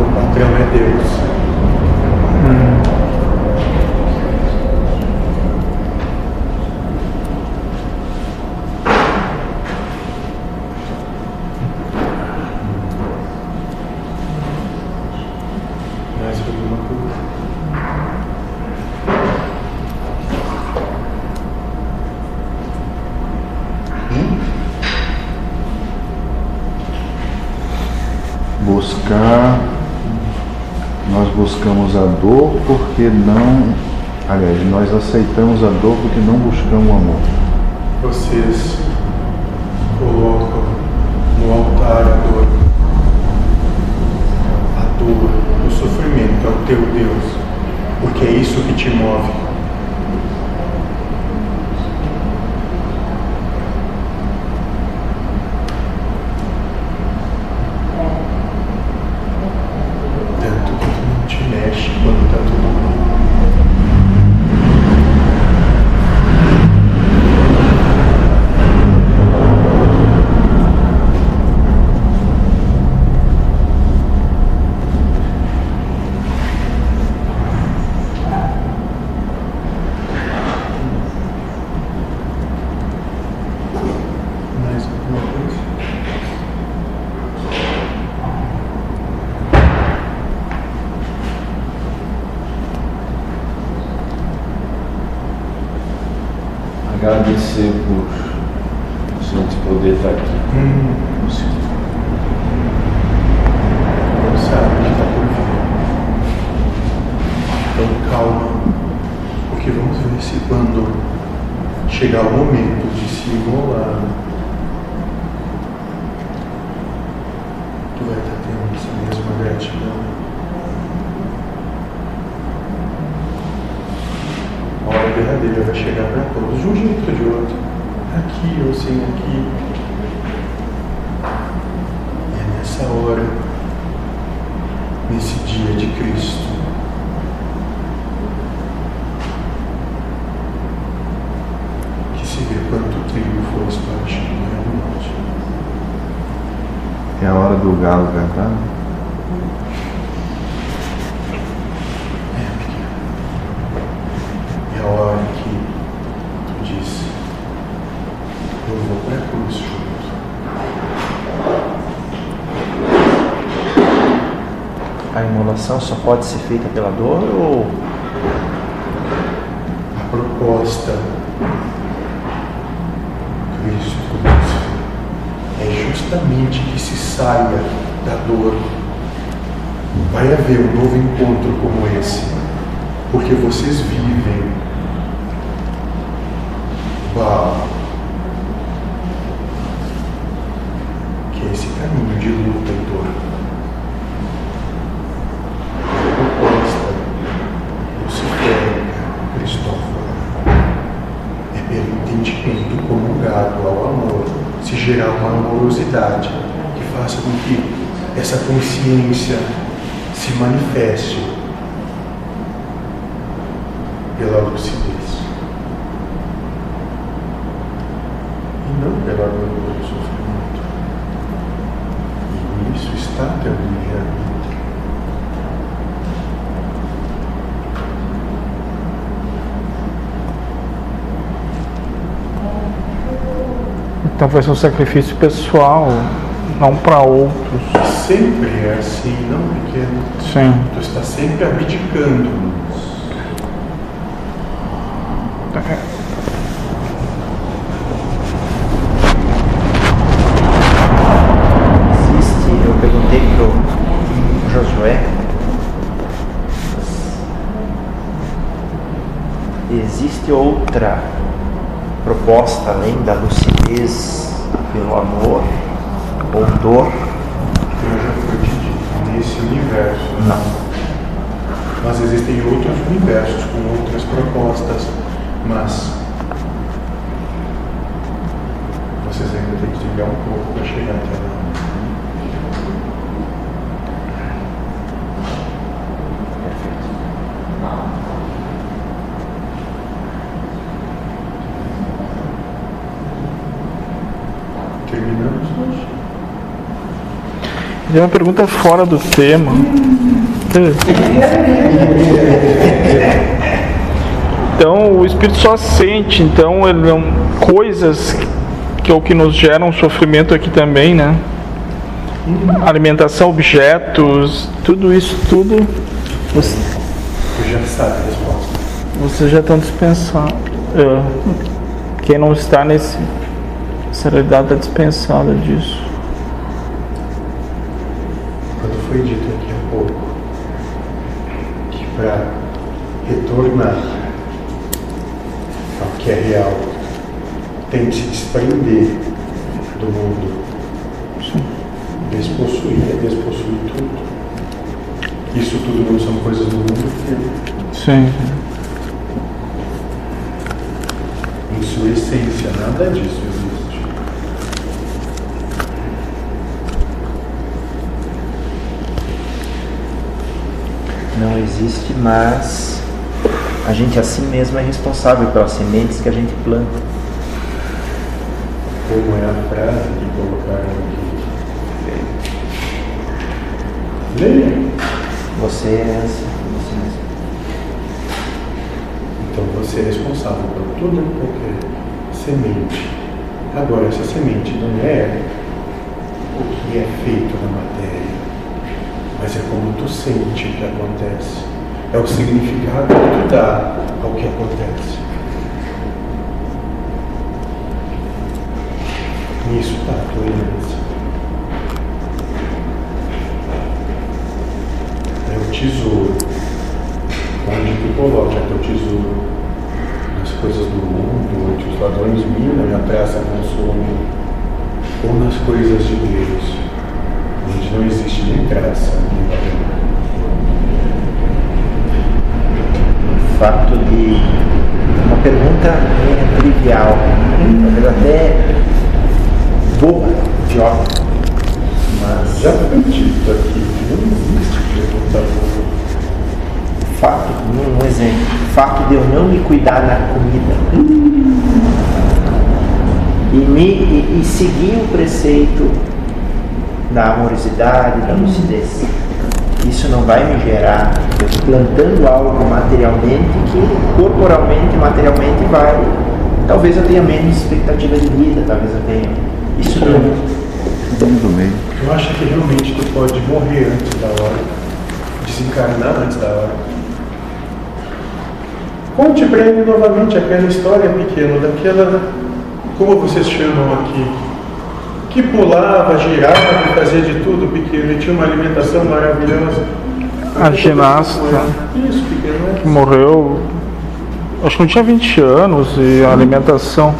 o patrão é Deus. Porque não, aliás, nós aceitamos a dor porque não buscamos o amor. Vocês colocam no altar a dor. A dor, o sofrimento é o teu Deus, porque é isso que te move. Tanto que tu não te mexe quando tá tudo bem. Mais alguma coisa? Agradecer por a gente poder estar aqui. Hum. Não sabe o que está por vir. Então calma, porque vamos ver se quando chegar o momento de se imolar, tu vai estar tendo essa mesma gratidão. A hora derradeira. dele vai chegar para todos, de um jeito ou de outro. Aqui ou sem aqui. É nessa hora, nesse dia de Cristo, que se vê quanto trigo foi espargido no monte. É a hora do galo cantar. É, pequeno. É a hora que tu disse, eu vou para a cruz junto. A imolação só pode ser feita pela dor ou A proposta justamente que se saia da dor. Vai haver um novo encontro como esse, porque vocês vivem Uau. que é esse caminho de luta e dor. A proposta luciférica, Cristóforo, é pelo entendimento comungado ao amor se gerar uma amorosidade que faça com que essa consciência se manifeste pela lucidez e não pela dor do sofrimento. E nisso está teu livre-arbítrio. Então vai ser um sacrifício pessoal, não para outros. Sempre é assim, não pequeno. Sim. Tu está sempre abdicando. existe? Eu perguntei pro Josué. Existe outra proposta além da lucidez pelo amor ou dor? Eu já foi te dito, nesse universo. Não. Mas existem outros universos com outras propostas, mas vocês ainda têm que trilhar um pouco para chegar até lá. Terminamos hoje. E uma pergunta fora do tema. Então o espírito só sente, então ele não coisas que é o que nos geram sofrimento aqui também, né? Alimentação, objetos, tudo isso tudo você, já sabe a resposta. você já estão dispensado. É, quem não está nesse essa realidade está dispensada disso. Quando foi dito aqui há pouco que para retornar ao que é real tem que se desprender do mundo, despossuir, é despossuir tudo. Isso tudo não são coisas do mundo, Sim. em sua essência, nada disso existe. Não existe, mas a gente assim mesmo é responsável pelas sementes que a gente planta. Como é a frase que colocaram aqui. Leia. Você é assim, você mesmo. Então você é responsável por toda e qualquer semente. Agora, essa semente não é o que é feito na matéria, mas é como tu sente que acontece. É o significado que tu dá ao que acontece. Nisso está a herança. É o tesouro. Tu coloca teu tesouro nas coisas do mundo, onde os ladrões minam e a praça consome, ou nas coisas de Deus, onde não existe nem graça nem. O fato de uma pergunta é trivial, talvez até boba, idiota. Mas Já foi dito aqui que não existe pergunta boa. Fato, um, um exemplo, fato de eu não me cuidar na comida e, me, e, e seguir o preceito da amorosidade, da lucidez. Isso não vai me gerar, eu estou plantando algo materialmente que corporalmente, materialmente vai. Talvez eu tenha menos expectativa de vida, talvez eu tenha. Isso não. do meio. Eu acho que realmente tu pode morrer antes da hora, desencarnar antes da hora. Conte para ele novamente aquela história pequena, daquela, como vocês chamam aqui, que pulava, girava, fazia de tudo pequeno e tinha uma alimentação maravilhosa. A ginasta. Isso, pequeno, que morreu, acho que não tinha 20 anos e a alimentação.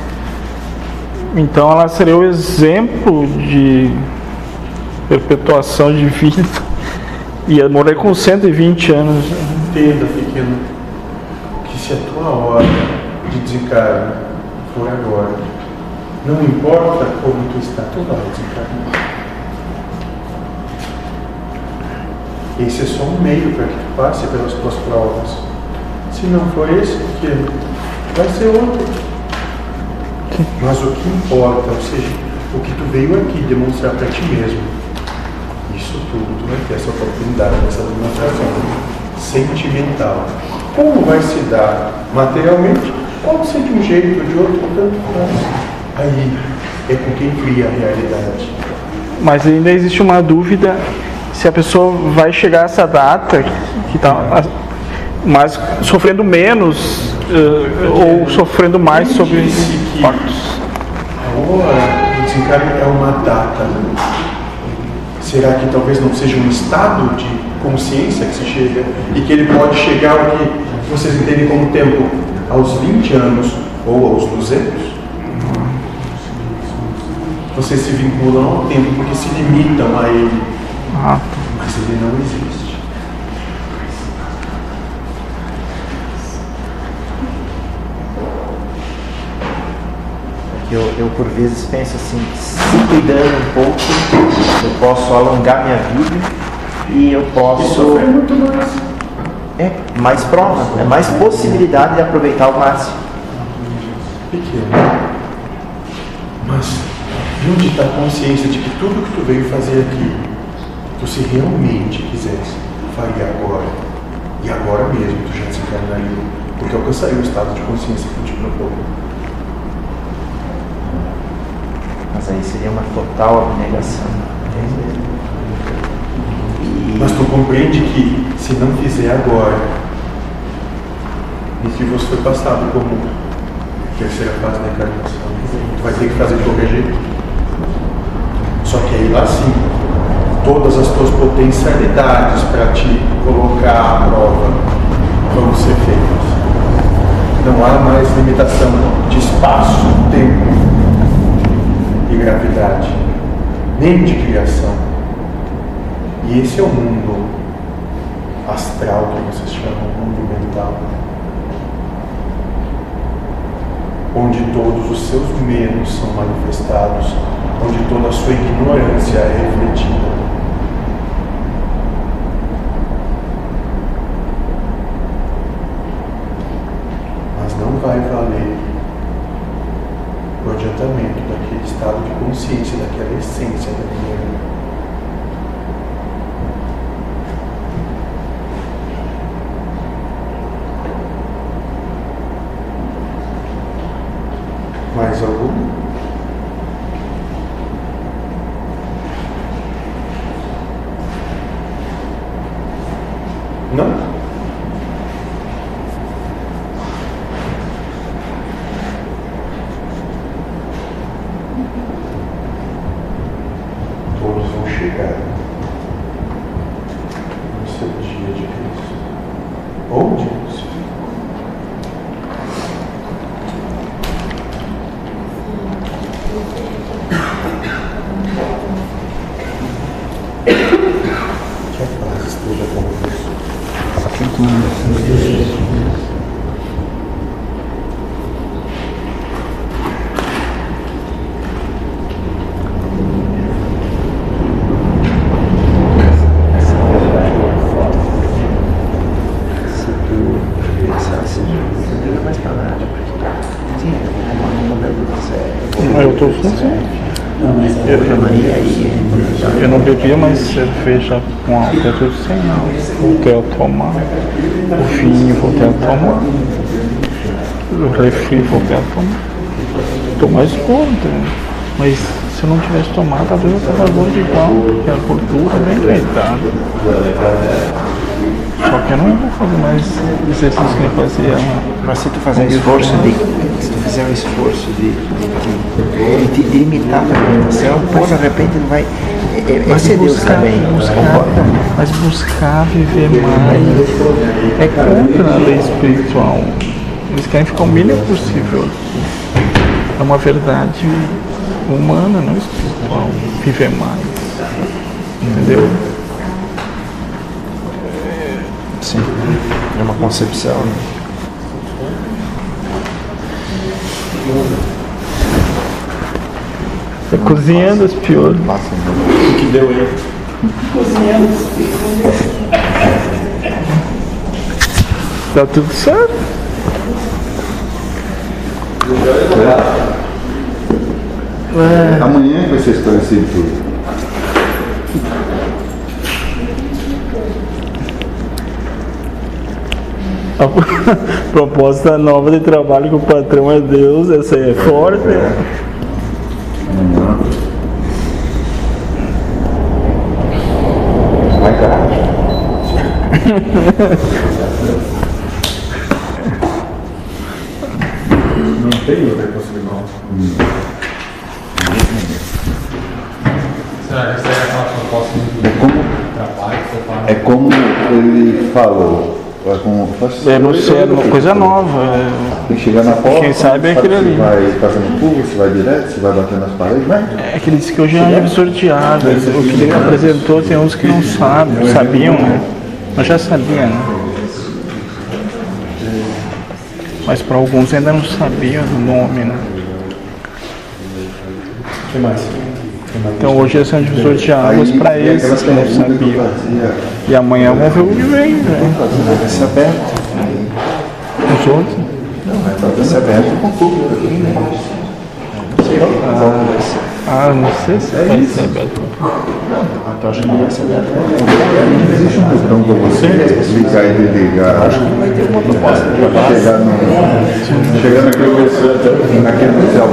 Então ela seria o exemplo de perpetuação de vida. Ia morrer com 120 anos. Entenda, pequeno, que se a tua hora de desencarne for agora, não importa como tu está, tu vai desencarnar. Esse é só um meio para que tu passe pelas tuas provas. Se não for esse, pequeno, vai ser outro. Mas o que importa, ou seja, o que tu veio aqui demonstrar para ti mesmo, isso tudo tu vai ter essa oportunidade, essa demonstração sentimental. Como vai se dar materialmente? Pode ser de um jeito ou de outro, tanto faz. Aí é com quem cria a realidade. Mas ainda existe uma dúvida se a pessoa vai chegar a essa data que está mas sofrendo menos eh, ou sofrendo mais sobre disse que- impactos. A hora do desencarne é uma data. Será que talvez não seja um estado de consciência que se chega e que ele pode chegar ao que vocês entendem como tempo? Aos 20 anos ou aos 200? Vocês se vinculam ao tempo porque se limitam a ele, mas ele não existe. Eu, eu por vezes penso assim, se cuidando um pouco, eu posso alongar minha vida e eu posso. sofrer muito mais. É mais prova, é mais possibilidade de aproveitar ao máximo. pequeno. Mas de onde está a consciência de que tudo que tu veio fazer aqui, tu se realmente quisesse, faria agora. E agora mesmo tu já desencarnaria, porque alcançaria o estado de consciência que eu te propõe. Mas aí seria uma total abnegação. E Mas tu compreende que se não fizer agora, e que você foi passado como terceira fase da encarnação, tu vai ter que fazer de qualquer jeito. Só que aí lá sim, todas as tuas potencialidades para te colocar à prova vão ser feitas. Não há mais limitação de espaço, tempo e gravidade, nem de criação. E esse é o mundo astral que vocês chamam mundo mental. Onde todos os seus medos são manifestados, onde toda a sua ignorância é refletida. Mas não vai valer o adiantamento daquele estado de consciência, daquela essência da minha Mais algum? Não? Todos vão chegar no seu dia de Cristo. Ou de Cristo. Que a paz esteja convosco. Mas Eu, não bebia mais cerveja com álcool, eu tudo sem álcool. Voltei a tomar. O vinho, voltei a tomar. O refri, voltei a tomar. Estou mais gordo. né? Mas se eu não tivesse tomado, talvez eu estava gordo igual, porque a gordura é bem deitada. Só que eu não vou fazer mais exercício que eu fazia. Mas se tu fizer um esforço de. Fizer um esforço de, de, de, limitar a alimentação, pô, de repente não vai. é- é- Esse é buscar, também. buscar, mas buscar viver mais é contra a lei espiritual. Eles querem ficar o mínimo possível. É uma verdade humana, não espiritual. Viver mais. Entendeu? Sim. É uma concepção. né? Tá cozinhando os piolhos. O que deu aí? Tá tudo certo. Amanhã vai ser esclarecido tudo. A proposta nova de trabalho que o patrão é Deus, essa aí é forte. Não tem outra possibilidade. Será que essa é aquela proposta do como, trabalho que você fala? é como ele falou. É como, É, não sei, é uma coisa nova. é. Tem que chegar na porta. Quem sabe é aquele ali. vai fazendo curva, se vai direto, se vai batendo nas paredes, vai. É que ele disse que hoje é um de águas. O que ele apresentou tem uns que não sabem, sabiam, né? Mas já sabiam, né? Mas para alguns ainda não sabiam do nome, né? O que mais? Então hoje é um divisor de águas para esses que não sabiam. E amanhã vão ver o que vem, né? Vai ser aberto. Os outros. Vai ser aberto com o público aqui, né? Não sei como vai ser. Ah, não sei se vai ser aberto. Então acho que não vai ser aberto. Existe um botão para você ligar e desligar. Acho que vai ter uma proposta. Chegar, no, chegar naquele, naquele céu.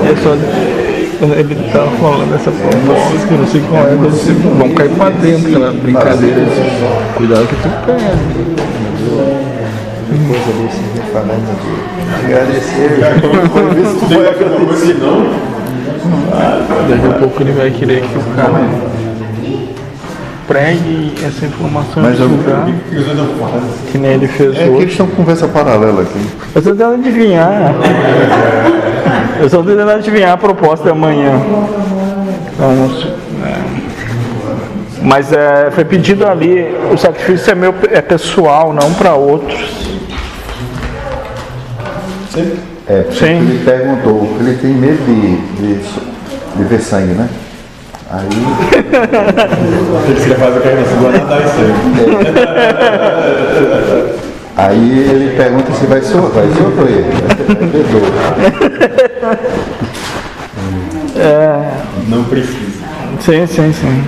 É. Ele tá falando essa proposta que eu não sei qual é, mas vocês vão cair pra dentro, aquela brincadeira de cuidado que tu pega. Coisa ali, falando de agradecer. Que foi alguma coisa que não? Daqui a pouco ele vai querer que o cara pregue essa informação Mas eu- lugar, que que nem ele fez É que hoje. eles estão com conversa paralela aqui. Eu estou tentando adivinhar. Eu estou tentando adivinhar a proposta amanhã. Então, é. Mas é, foi pedido ali, o sacrifício é meu é pessoal, não para outros. É, porque Sim. ele perguntou, ele tem medo de, de, de ver sangue, né? Aí Eles que fazem a carreira segura nadar isso aí. Aí ele pergunta se vai ser vai outro ele. Perdoa. Não precisa. Sim, sim, sim.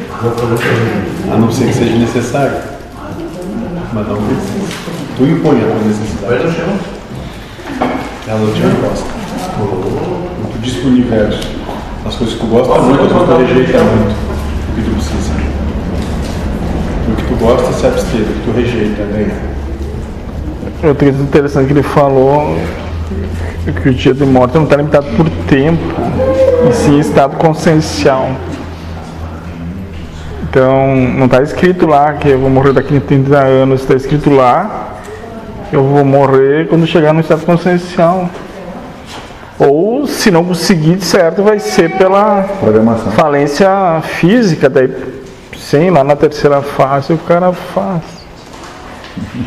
A não ser que seja necessário. Mas não precisa. Tu impõe a tua necessidade. Ela não te gosta. Tu diz pro universo as coisas que tu gosta muito, as coisas que tu rejeita muito. O que tu precisa. O que tu gosta se abster, o que tu rejeita, ganha. Outra coisa interessante que ele falou é que o dia de morte não está limitado por tempo, e sim estado consciencial. Então, não está escrito lá que eu vou morrer daqui a 30 anos, está escrito lá eu vou morrer quando chegar no estado consciencial. Ou, se não conseguir, de certo, vai ser pela falência física, daí sim, lá na terceira fase o cara faz.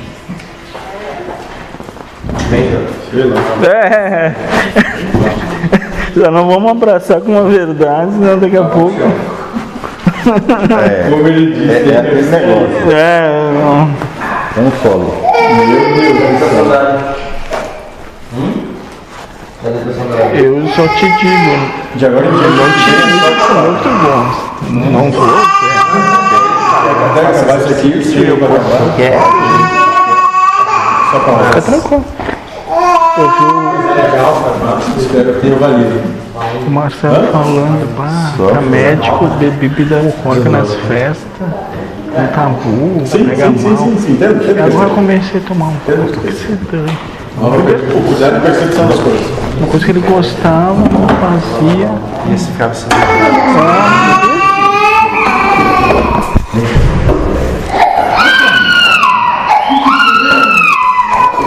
É. Já não vamos abraçar com uma verdade, senão daqui a pouco. É, Como ele disse, é, é aquele negócio. É, não. É um solo. eu só te digo, De agora em diante. Muito bom. Não vou. Até acabar isso aqui, se eu Fica tranquilo. Eu o. Marcelo falando, é médico, beber bebida alcoólica nas festas, um tabu, sim, pega sim, mal. Sim, sim, sim. Agora comecei a tomar um pouco, que se dane. Cuidado percepção das coisas. Uma coisa que ele gostava, não fazia. E esse ficava assim. Ah,